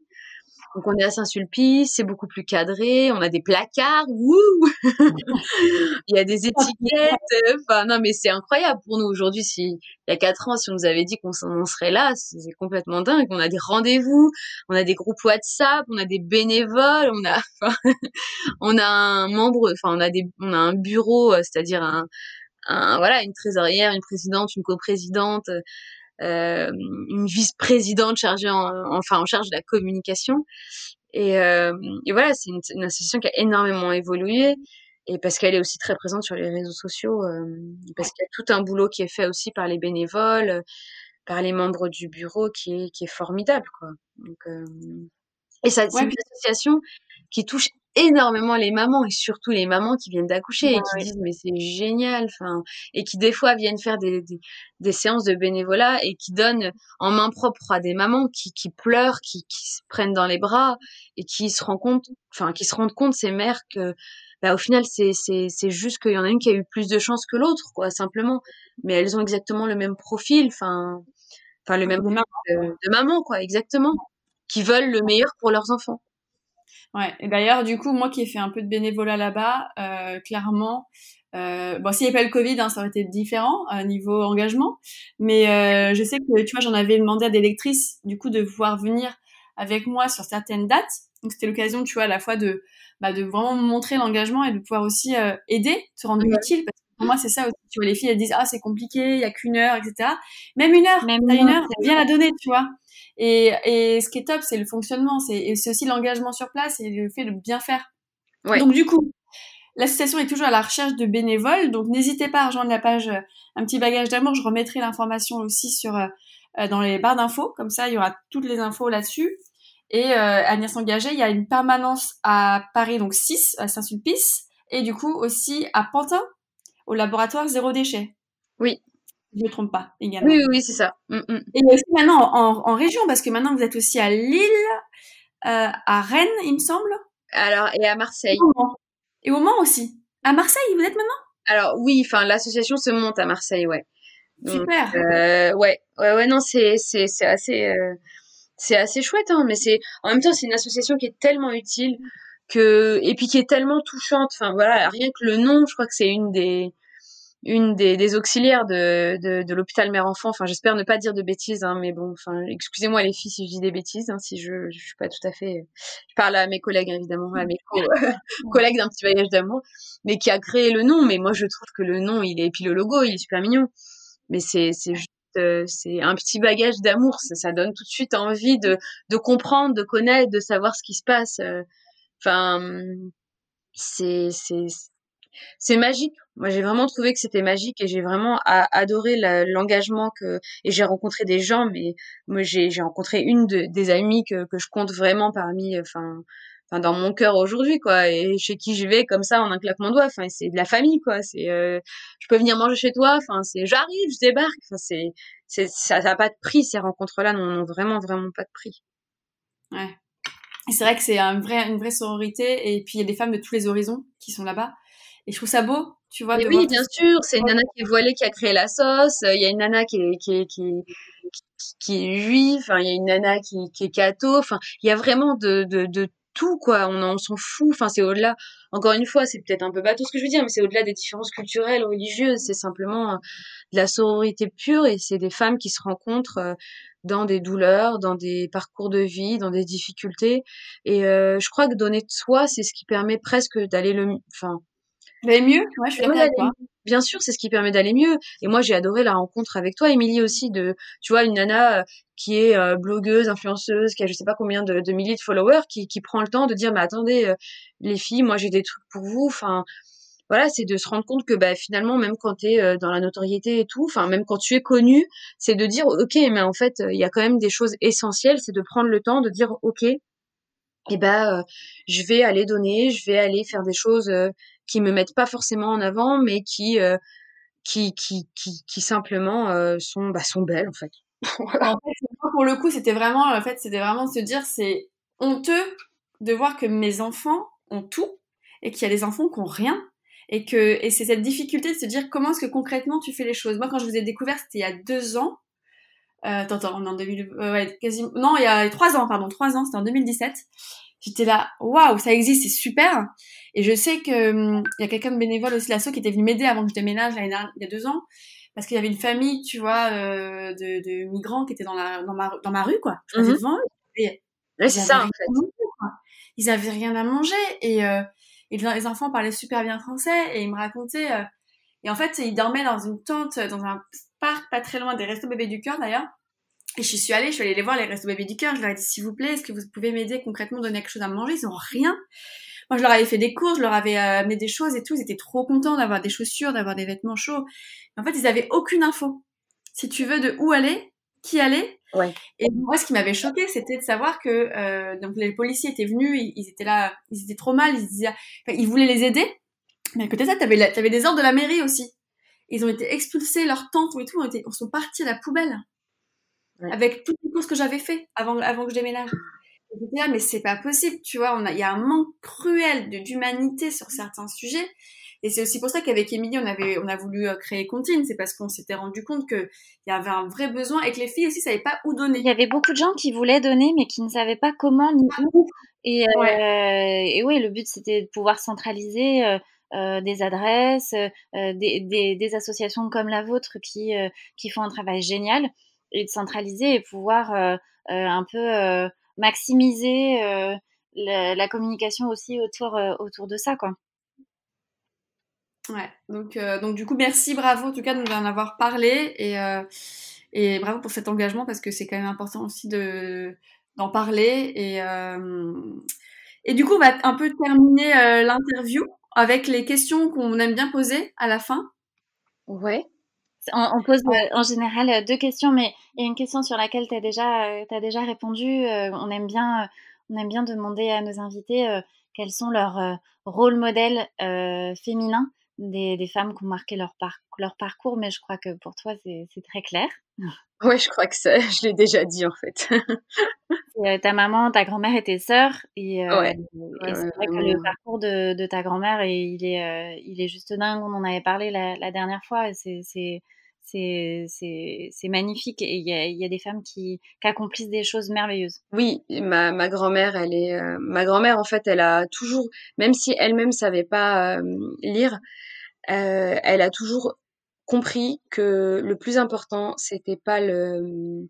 Donc on est à Saint-Sulpice, c'est beaucoup plus cadré, on a des placards, wouh Il y a des étiquettes, enfin non mais c'est incroyable pour nous aujourd'hui. Si il y a quatre ans, si on nous avait dit qu'on serait là, c'est complètement dingue. On a des rendez-vous, on a des groupes WhatsApp, on a des bénévoles, on a, on a un membre, enfin on a des, on a un bureau, euh, c'est-à-dire un, un, voilà, une trésorière, une présidente, une coprésidente, euh, une vice-présidente chargée en, enfin en charge de la communication. Et, euh, et voilà, c'est une, une, association qui a énormément évolué et parce qu'elle est aussi très présente sur les réseaux sociaux, euh, parce qu'il y a tout un boulot qui est fait aussi par les bénévoles, par les membres du bureau qui est, qui est formidable, quoi. Donc, euh, et ça, c'est une association qui touche énormément les mamans et surtout les mamans qui viennent d'accoucher et qui disent mais c'est génial enfin et qui des fois viennent faire des, des, des, séances de bénévolat et qui donnent en main propre à des mamans qui, qui pleurent qui, qui se prennent dans les bras et qui se rendent compte enfin qui se rendent compte ces mères que bah, au final c'est c'est c'est juste qu'il y en a une qui a eu plus de chance que l'autre quoi simplement. Mais elles ont exactement le même profil enfin enfin le même. De, de maman quoi exactement qui veulent le meilleur pour leurs enfants Ouais. Et d'ailleurs, du coup, moi qui ai fait un peu de bénévolat là-bas, euh, clairement, euh, bon, s'il n'y avait pas le Covid, hein, ça aurait été différent à niveau engagement. Mais euh, je sais que, tu vois, j'en avais demandé à des lectrices, du coup, de pouvoir venir avec moi sur certaines dates. Donc, c'était l'occasion, tu vois, à la fois de, bah, de vraiment montrer l'engagement et de pouvoir aussi euh, aider, se rendre utile. Parce pour moi, c'est ça aussi. Tu vois, les filles, elles disent, ah, c'est compliqué, il y a qu'une heure, etc. Même une heure, Même t'as une heure, viens la donner, tu vois. Et, et ce qui est top, c'est le fonctionnement, c'est aussi l'engagement sur place et le fait de bien faire. Ouais. Donc du coup, l'association est toujours à la recherche de bénévoles, donc n'hésitez pas à rejoindre la page euh, Un petit bagage d'amour. Je remettrai l'information aussi sur euh, dans les barres d'infos, comme ça il y aura toutes les infos là-dessus. Et euh, à venir s'engager, il y a une permanence à Paris, donc 6 à Saint-Sulpice, et du coup aussi à Pantin, au laboratoire zéro déchet. Oui, je ne me trompe pas également. Oui, oui, c'est ça. Mm, mm. Et aussi maintenant en, en, région, parce que maintenant vous êtes aussi à Lille, euh, à Rennes, il me semble. Alors, et à Marseille. Et au Mans aussi. À Marseille, vous êtes maintenant? Alors oui, enfin l'association se monte à Marseille, ouais. Donc, Super. Euh, ouais, ouais, ouais, non, c'est c'est c'est assez euh, c'est assez chouette, hein, mais c'est en même temps c'est une association qui est tellement utile que et puis qui est tellement touchante. Enfin voilà, rien que le nom, je crois que c'est une des une des, des auxiliaires de, de, de l'hôpital mère-enfant. Enfin, j'espère ne pas dire de bêtises, hein, mais bon, enfin, excusez-moi les filles si je dis des bêtises, hein, si je, je suis pas tout à fait. Je parle à mes collègues évidemment, à mes collègues d'un petit voyage d'amour, mais qui a créé le nom. Mais moi, je trouve que le nom, il est, et puis le logo, il est super mignon. Mais c'est, c'est juste, euh, c'est un petit bagage d'amour. Ça, ça donne tout de suite envie de, de comprendre, de connaître, de savoir ce qui se passe. Euh. Enfin, c'est, c'est, c'est magique. Moi, j'ai vraiment trouvé que c'était magique et j'ai vraiment adoré l'engagement que et j'ai rencontré des gens, mais moi j'ai rencontré une de, des amies que, que je compte vraiment parmi, enfin, enfin dans mon cœur aujourd'hui quoi, et chez qui je vais comme ça en un claquement de doigts. Enfin, c'est de la famille quoi. C'est, euh, je peux venir manger chez toi. Enfin, c'est j'arrive, je débarque. Enfin, c'est, c'est ça n'a pas de prix ces rencontres-là n'ont vraiment vraiment pas de prix. Ouais. C'est vrai que c'est une vraie sororité et puis il y a des femmes de tous les horizons qui sont là-bas. Et je trouve ça beau, tu vois. De oui, bien sûr. C'est une nana qui est voilée qui a créé la sauce. Il y a une nana qui est, qui est, qui est, qui est juive. Enfin, il y a une nana qui, qui est catho. Enfin, il y a vraiment de, de, de tout, quoi. On, on s'en fout. Enfin, c'est au-delà. Encore une fois, c'est peut-être un peu bateau ce que je veux dire, mais c'est au-delà des différences culturelles, religieuses. C'est simplement euh, de la sororité pure et c'est des femmes qui se rencontrent euh, dans des douleurs, dans des parcours de vie, dans des difficultés. Et euh, je crois que donner de soi, c'est ce qui permet presque d'aller le, enfin, D'aller mieux? Ouais, je suis Bien sûr, c'est ce qui permet d'aller mieux. Et moi, j'ai adoré la rencontre avec toi, Émilie aussi, de, tu vois, une nana euh, qui est euh, blogueuse, influenceuse, qui a je sais pas combien de, de milliers de followers, qui, qui prend le temps de dire, mais attendez, euh, les filles, moi j'ai des trucs pour vous. Enfin, voilà, c'est de se rendre compte que bah, finalement, même quand tu es dans la notoriété et tout, enfin même quand tu es connu, c'est de dire, ok, mais en fait, il y a quand même des choses essentielles, c'est de prendre le temps de dire, ok, et eh ben, je vais aller donner, je vais aller faire des choses qui me mettent pas forcément en avant, mais qui euh, qui, qui, qui, qui simplement euh, sont bah, sont belles en fait. en fait, pour le coup, c'était vraiment en fait, c'était vraiment de se dire c'est honteux de voir que mes enfants ont tout et qu'il y a des enfants qui ont rien et que et c'est cette difficulté de se dire comment est-ce que concrètement tu fais les choses? Moi, quand je vous ai découvert, c'était il y a deux ans. attends, attends, on est en 2000, ouais, quasiment, non, il y a trois ans, pardon, trois ans, c'était en 2017. J'étais là, waouh, ça existe, c'est super. Et je sais que hum, il y a quelqu'un de bénévole aussi, l'asso, qui était venu m'aider avant que je déménage il y a deux ans, parce qu'il y avait une famille, tu vois, euh, de, de, migrants qui étaient dans la dans ma dans ma rue, quoi. Je passais mmh devant Et c'est ça, en fait. ils avaient rien à manger et euh, et les enfants parlaient super bien français et ils me racontaient. Euh, et en fait, ils dormaient dans une tente dans un parc pas très loin des restos bébés du cœur d'ailleurs. Et je suis allée, je suis allée les voir les restos bébés du cœur. Je leur ai dit s'il vous plaît, est-ce que vous pouvez m'aider concrètement, donner quelque chose à manger? Ils ont rien. Moi, je leur avais fait des cours, je leur avais euh, amené des choses et tout. Ils étaient trop contents d'avoir des chaussures, d'avoir des vêtements chauds. En fait, ils avaient aucune info. Si tu veux, de où aller, qui aller. Ouais. Et moi, ce qui m'avait choqué, c'était de savoir que euh, donc les policiers étaient venus, ils, étaient là, ils étaient trop mal, ils disaient, ils voulaient les aider. Mais à côté de ça, t'avais, avais des ordres de la mairie aussi. Ils ont été expulsés, leur tente et tout, ont été, sont partis à la poubelle. Avec toutes les courses que j'avais fait avant, avant que je déménage là, mais c'est pas possible, tu vois. Il y a un manque cruel d'humanité sur certains sujets. Et c'est aussi pour ça qu'avec Émilie, on avait, on a voulu euh, créer Contine. C'est parce qu'on s'était rendu compte qu'il y avait un vrai besoin et que les filles aussi savaient pas où donner. Il y avait beaucoup de gens qui voulaient donner, mais qui ne savaient pas comment ni où. Et, euh, et oui, le but c'était de pouvoir centraliser euh, euh des adresses, des, des, des, associations comme la vôtre qui, qui font un travail génial et de centraliser et pouvoir un peu maximiser euh, la, communication aussi autour, euh, autour de ça, quoi. Ouais, donc, euh, donc du coup, merci, bravo en tout cas de nous en avoir parlé et, et bravo pour cet engagement parce que c'est quand même important aussi de, d'en parler. Et, et du coup, on va un peu terminer l'interview avec les questions qu'on aime bien poser à la fin. Ouais. On, pose euh, en général euh, deux questions, mais il y a une question sur laquelle tu as déjà, euh, as déjà répondu. on, aime bien, on aime bien demander à nos invités quels sont leurs rôles modèles féminins des, des, femmes qui ont marqué leur, leur parcours, mais je crois que pour toi, c'est très clair. Oui, je crois que ça, je l'ai déjà dit en fait. ta maman, ta grand-mère et tes sœurs. Et, ouais. c'est vrai que le parcours de, de ta grand-mère, il, est, il est juste dingue. On en avait parlé la, la dernière fois. C'est c'est magnifique et il y a, des femmes qui, accomplissent des choses merveilleuses. Oui, ma, grand-mère, elle est euh, ma grand-mère en fait, elle a toujours, même si elle-même savait pas lire, elle a toujours compris que le plus important c'était pas le,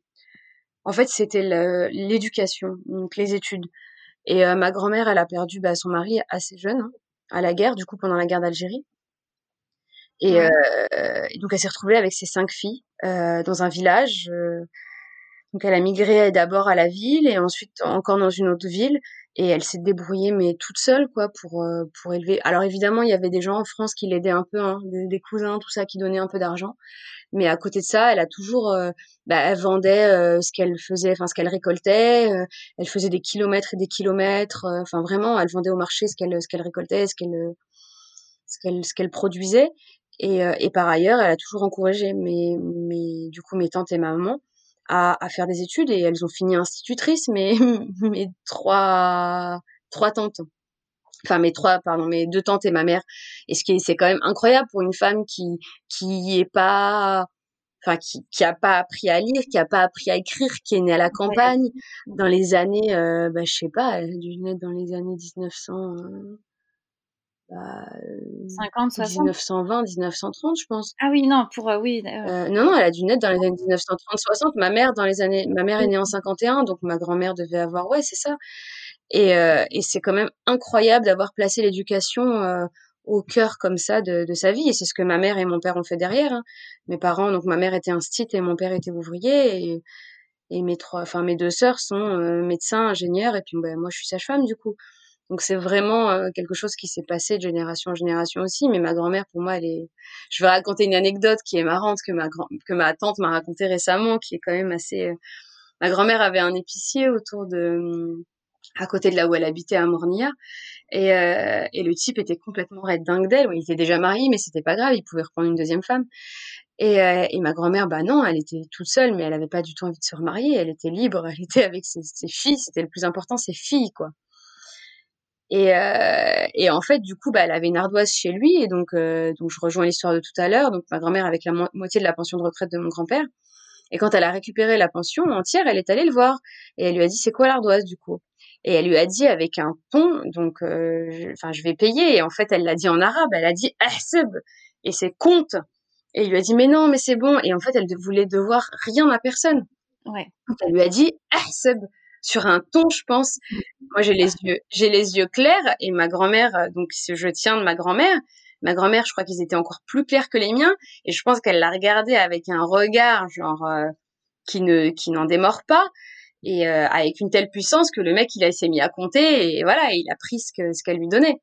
en fait c'était l'éducation, donc les études. Et ma grand-mère, elle a perdu bah, son mari assez jeune hein, à la guerre, du coup pendant la guerre d'Algérie. Et, euh, et, donc elle s'est retrouvée avec ses cinq filles euh, dans un village. Euh, donc elle a migré d'abord à la ville et ensuite encore dans une autre ville. Et elle s'est débrouillée mais toute seule quoi pour euh, pour élever. Alors évidemment il y avait des gens en France qui l'aidaient un peu, hein, des, des, cousins tout ça qui donnaient un peu d'argent. Mais à côté de ça, elle a toujours, euh, bah, elle vendait euh, ce qu'elle faisait, enfin ce qu'elle récoltait. elle faisait des kilomètres et des kilomètres. Enfin vraiment, elle vendait au marché ce qu'elle ce qu'elle récoltait, ce qu'elle ce qu'elle ce qu'elle produisait. Et, euh, et, par ailleurs, elle a toujours encouragé mes, mes, du coup, mes tantes et ma maman à, à faire des études et elles ont fini institutrices, mais mes trois, trois tantes. Enfin, mes trois, pardon, mes deux tantes et ma mère. Et ce qui c'est quand même incroyable pour une femme qui, qui est pas, enfin, qui, qui a pas appris à lire, qui a pas appris à écrire, qui est née à la campagne dans les années, euh, bah, je sais pas, elle a dû naître dans les années 1900, 50, 60 1920, 1930, je pense. Ah oui, non, pour euh, oui. Euh, non, non, elle a dû naître dans les années 1930-60. Ma mère dans les années, ma mère est née en 51, donc ma grand-mère devait avoir, ouais, c'est ça. Et, euh, et c'est quand même incroyable d'avoir placé l'éducation euh, au cœur comme ça de, de sa vie. Et c'est ce que ma mère et mon père ont fait derrière. Hein. Mes parents, donc ma mère était instite et mon père était ouvrier. Et, et mes trois, enfin mes deux sœurs sont euh, médecins, ingénieurs, et puis ben, moi je suis sage-femme du coup. Donc c'est vraiment quelque chose qui s'est passé de génération en génération aussi. Mais ma grand-mère, pour moi, elle est. Je vais raconter une anecdote qui est marrante que ma que ma tante m'a racontée récemment, qui est quand même assez. Ma grand-mère avait un épicier autour de à côté de là où elle habitait à Mornia. Et, et le type était complètement red dingue d'elle. Il était déjà marié, mais c'était pas grave, il pouvait reprendre une deuxième femme. Et, et ma grand-mère, bah non, elle était toute seule, mais elle avait pas du tout envie de se remarier. Elle était libre, elle était avec ses, ses filles. C'était le plus important, ses filles, quoi. Et, euh, et en fait, du coup, bah, elle avait une ardoise chez lui. Et donc, euh, donc je rejoins l'histoire de tout à l'heure. Donc, ma grand-mère avec la moitié de la pension de retraite de mon grand-père. Et quand elle a récupéré la pension entière, elle est allée le voir et elle lui a dit c'est quoi l'ardoise du coup? Et elle lui a dit avec un ton, donc, euh, enfin, je vais payer. Et en fait, elle l'a dit en arabe. Elle a dit ahseb et c'est compte. Et il lui a dit mais non, mais c'est bon. Et en fait, elle voulait devoir rien à personne. Ouais. Donc, elle lui a dit ahseb sur un ton, je pense. Moi, j'ai les yeux, j'ai les yeux clairs et ma grand-mère, donc je tiens de ma grand-mère. Ma grand-mère, je crois qu'ils étaient encore plus clairs que les miens et je pense qu'elle l'a regardé avec un regard genre euh, qui ne qui n'en démord pas et euh, avec une telle puissance que le mec il s'est mis à compter et voilà il a pris ce que ce qu'elle lui donnait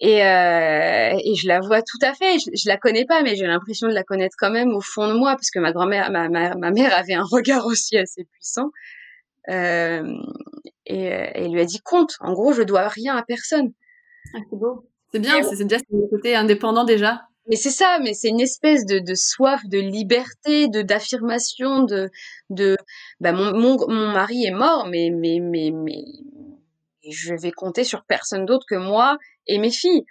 et euh, et je la vois tout à fait je, je la connais pas mais j'ai l'impression de la connaître quand même au fond de moi parce que ma grand-mère ma, ma, ma mère avait un regard aussi assez puissant euh, et, et elle lui a dit compte en gros je dois rien à personne. Ah, c'est beau. C'est bien c'est déjà le côté indépendant déjà. Mais c'est ça, mais c'est une espèce de, de, soif de liberté, de d'affirmation, de de bah mon, mon, mon mari est mort, mais mais mais mais je vais compter sur personne d'autre que moi et mes filles.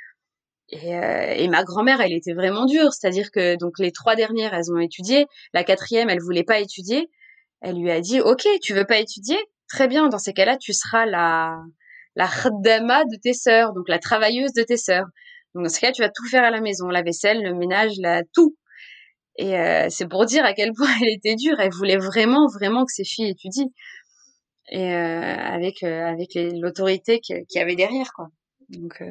Et, euh, et ma grand-mère, elle était vraiment dure, c'est-à-dire que donc les trois dernières, elles ont étudié, la quatrième, elle voulait pas étudier. Elle lui a dit, ok, tu veux pas étudier, très bien. Dans ces cas-là, tu seras la la khaddama de tes sœurs, donc la travailleuse de tes sœurs. Donc dans ce cas, tu vas tout faire à la maison, la vaisselle, le ménage, la tout. Et euh, c'est pour dire à quel point elle était dure. Elle voulait vraiment, vraiment que ses filles étudient. Et euh, avec euh, avec l'autorité qu'il y avait derrière, quoi. Donc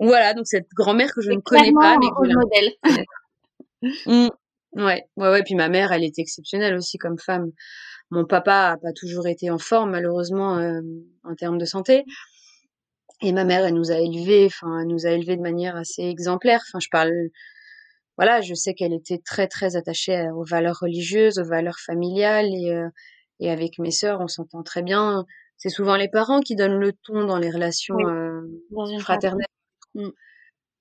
voilà, donc cette grand-mère que je ne connais pas, mais que modèle. mmh. Ouais, ouais, ouais. Puis ma mère, elle était exceptionnelle aussi comme femme. Mon papa a pas toujours été en forme, malheureusement, euh, en termes de santé. Et ma mère, elle nous a élevés, enfin, elle nous a élevés de manière assez exemplaire. Enfin, je parle, voilà, je sais qu'elle était très, très attachée aux valeurs religieuses, aux valeurs familiales, et, euh, et avec mes sœurs, on s'entend très bien. C'est souvent les parents qui donnent le ton dans les relations Oui. euh, fraternelles.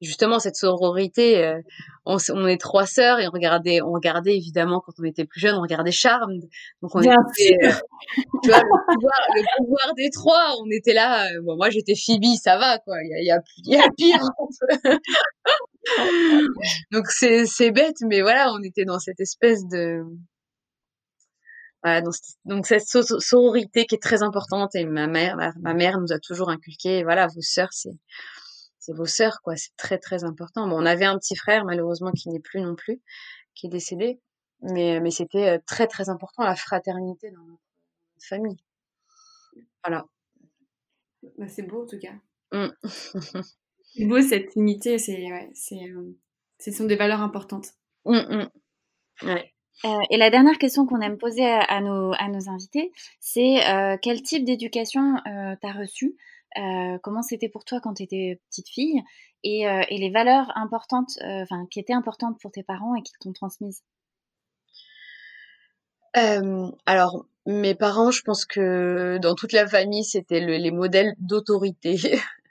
Justement, cette sororité, euh, on, on est trois sœurs et on regardait, on regardait évidemment quand on était plus jeune, on regardait Charmed. Donc on Bien était, euh, tu vois, le pouvoir, le pouvoir des trois, on était là. euh, bon, moi j'étais Phoebe, ça va quoi. Il y y y a pire. Donc c'est c'est bête, mais voilà, on était dans cette espèce de voilà, donc, donc cette so- sororité qui est très importante et ma mère, ma, ma mère nous a toujours inculqué, voilà, vos sœurs, c'est c'est vos sœurs quoi, c'est très très important. Bon, on avait un petit frère malheureusement qui n'est plus non plus, qui est décédé, mais mais c'était euh, très très important la fraternité dans notre famille. Voilà. Bah, c'est beau en tout cas. Mm. C'est beau cette unité, c'est ouais, c'est euh, ce sont des valeurs importantes. Mm, mm. Ouais. Euh, et la dernière question qu'on aime poser à, à nos, à nos invités, c'est euh, quel type d'éducation euh, t'as reçu Euh, Comment c'était pour toi quand tu étais petite fille et, euh, et les valeurs importantes, euh, enfin qui étaient importantes pour tes parents et qui t'ont transmises? Alors, mes parents, je pense que dans toute la famille, c'était le- les modèles d'autorité.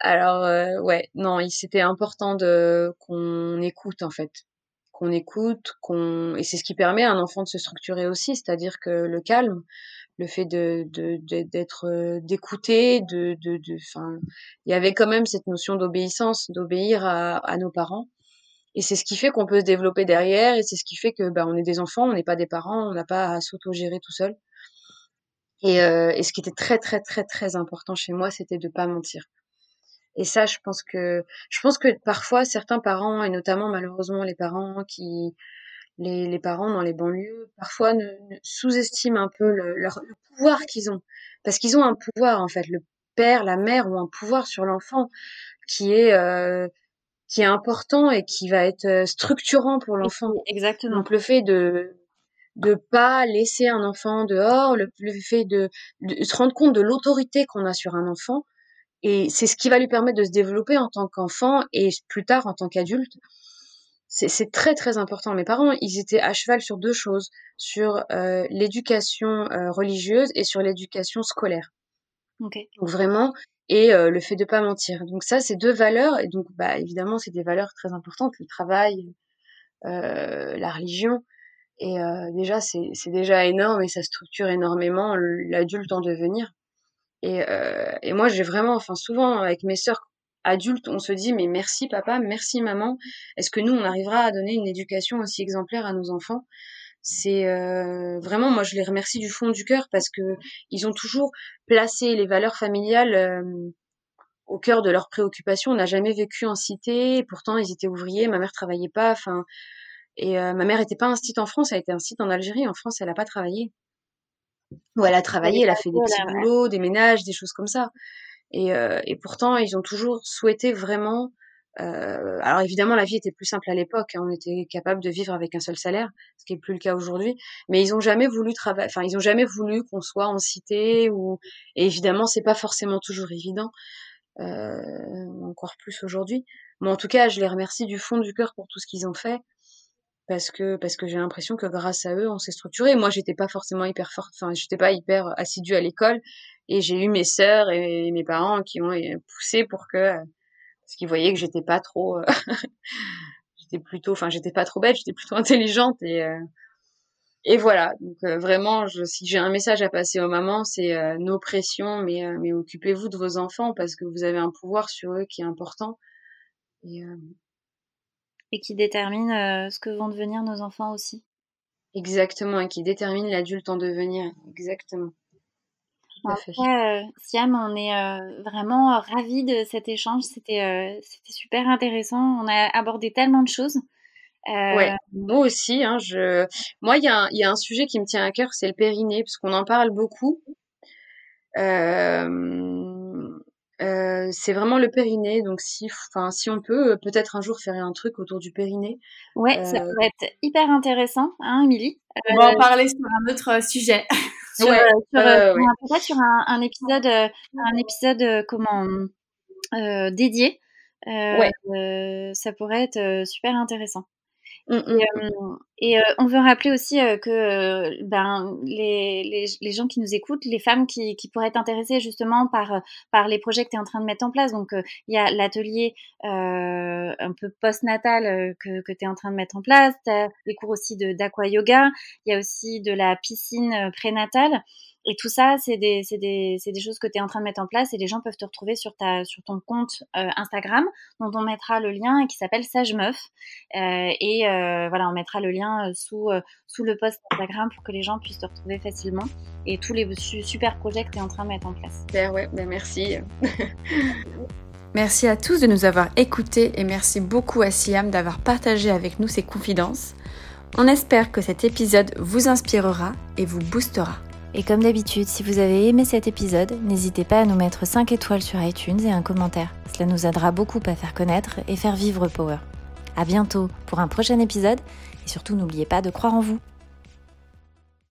Alors, euh, ouais, non, c'était important de qu'on écoute en fait, qu'on écoute, qu'on et c'est ce qui permet à un enfant de se structurer aussi, c'est-à-dire que le calme, le fait de de- de- d'être euh, d'écouter, de de de, enfin, il y avait quand même cette notion d'obéissance, d'obéir à, à nos parents. Et c'est ce qui fait qu'on peut se développer derrière, et c'est ce qui fait que bah, on est des enfants, on n'est pas des parents, on n'a pas à s'autogérer tout seul. Et, euh, et ce qui était très très très très important chez moi, c'était de pas mentir. Et ça, je pense que je pense que parfois certains parents, et notamment malheureusement les parents qui les, les parents dans les banlieues, parfois ne, ne sous-estiment un peu le, leur, le pouvoir qu'ils ont, parce qu'ils ont un pouvoir en fait. Le père, la mère ont un pouvoir sur l'enfant qui est euh, qui est important et qui va être euh, structurant pour l'enfant. Exactement. Donc le fait de de pas laisser un enfant dehors, le, le fait de, de se rendre compte de l'autorité qu'on a sur un enfant, et c'est ce qui va lui permettre de se développer en tant qu'enfant et plus tard en tant qu'adulte. C'est très très important. Mes parents, ils étaient à cheval sur deux choses, sur euh, l'éducation euh, religieuse et sur l'éducation scolaire. Ok. Donc vraiment, et euh, le fait de pas mentir. Donc ça, c'est deux valeurs, et donc bah évidemment, c'est des valeurs très importantes, le travail, euh, la religion. Et euh, déjà, c'est c'est déjà énorme et ça structure énormément l'adulte en devenir. Et, euh, et moi, j'ai vraiment, enfin souvent avec mes sœurs adultes, on se dit mais merci papa, merci maman. Est-ce que nous, on arrivera à donner une éducation aussi exemplaire à nos enfants? C'est vraiment moi je les remercie du fond du cœur parce que ils ont toujours placé les valeurs familiales au cœur de leurs préoccupations. On n'a jamais vécu en cité, pourtant ils étaient ouvriers, ma mère travaillait pas, enfin et ma mère était pas un site en France, elle était un site en Algérie. En France, elle a pas travaillé. Ou elle a travaillé, elle a fait des petits boulots, des ménages, des choses comme ça. Et, et pourtant, ils ont toujours souhaité vraiment euh, alors évidemment, la vie était plus simple à l'époque. Hein, on était capable de vivre avec un seul salaire, ce qui est plus le cas aujourd'hui. Mais ils ont jamais voulu travailler. Enfin, ils ont jamais voulu qu'on soit en cité. Ou et évidemment, c'est pas forcément toujours évident. Euh, encore plus aujourd'hui. Mais en tout cas, je les remercie du fond du cœur pour tout ce qu'ils ont fait. Parce que parce que j'ai l'impression que grâce à eux, on s'est structuré. Moi, j'étais pas forcément hyper forte. Enfin, j'étais pas hyper assidue à l'école. Et j'ai eu mes sœurs et mes parents qui ont poussé pour que parce qu'ils voyaient que j'étais pas trop, euh, j'étais plutôt, enfin j'étais pas trop bête, j'étais plutôt intelligente et euh, et voilà. Donc euh, vraiment, je, si j'ai un message à passer aux mamans, c'est nos pressions, mais mais occupez-vous de vos enfants parce que vous avez un pouvoir sur eux qui est important et, et qui détermine ce que vont devenir nos enfants aussi. Exactement, et qui détermine l'adulte en devenir. Exactement. Euh, Siam, on est euh, vraiment ravis de cet échange. C'était euh, c'était super intéressant. On a abordé tellement de choses. Ouais, moi aussi. Hein, je... Moi, il y, a un, y a un sujet qui me tient à cœur, c'est le périnée, parce qu'on en parle beaucoup. c'est vraiment le périnée. Donc, si, enfin, si on peut, peut-être un jour faire un truc autour du périnée. Ouais, ça pourrait être hyper intéressant, hein, Émilie? On va en parler sur un autre sujet. sur, ouais, sur, euh, peut-être sur un, un, épisode, euh, un épisode euh, comment dédié. ouais. ça pourrait être super intéressant. Mmh, mmh. Et, euh, on veut rappeler aussi que ben, les, les, les, gens qui nous écoutent, les femmes qui, qui, pourraient être intéressées justement par, par les projets que tu es en train de mettre en place. Donc, il y a l'atelier un peu post-natal que, que tu es en train de mettre en place. Tu as les cours aussi d'aqua yoga. Il y a aussi de la piscine prénatale. Et tout ça, c'est des, des, des, choses que tu es en train de mettre en place et les gens peuvent te retrouver sur, ta, sur ton compte euh, Instagram, dont on mettra le lien et qui s'appelle Sage Meuf. Euh, et euh, voilà, on mettra le lien sous, sous le post Instagram pour que les gens puissent te retrouver facilement et tous les super projets que tu es en train de mettre en place. Super, ouais, ben merci. merci à tous de nous avoir écoutés et merci beaucoup à Siam d'avoir partagé avec nous ses confidences. On espère que cet épisode vous inspirera et vous boostera. Et comme d'habitude, si vous avez aimé cet épisode, n'hésitez pas à nous mettre 5 étoiles sur iTunes et un commentaire. Cela nous aidera beaucoup à faire connaître et faire vivre Power. À bientôt pour un prochain épisode et surtout n'oubliez pas de croire en vous.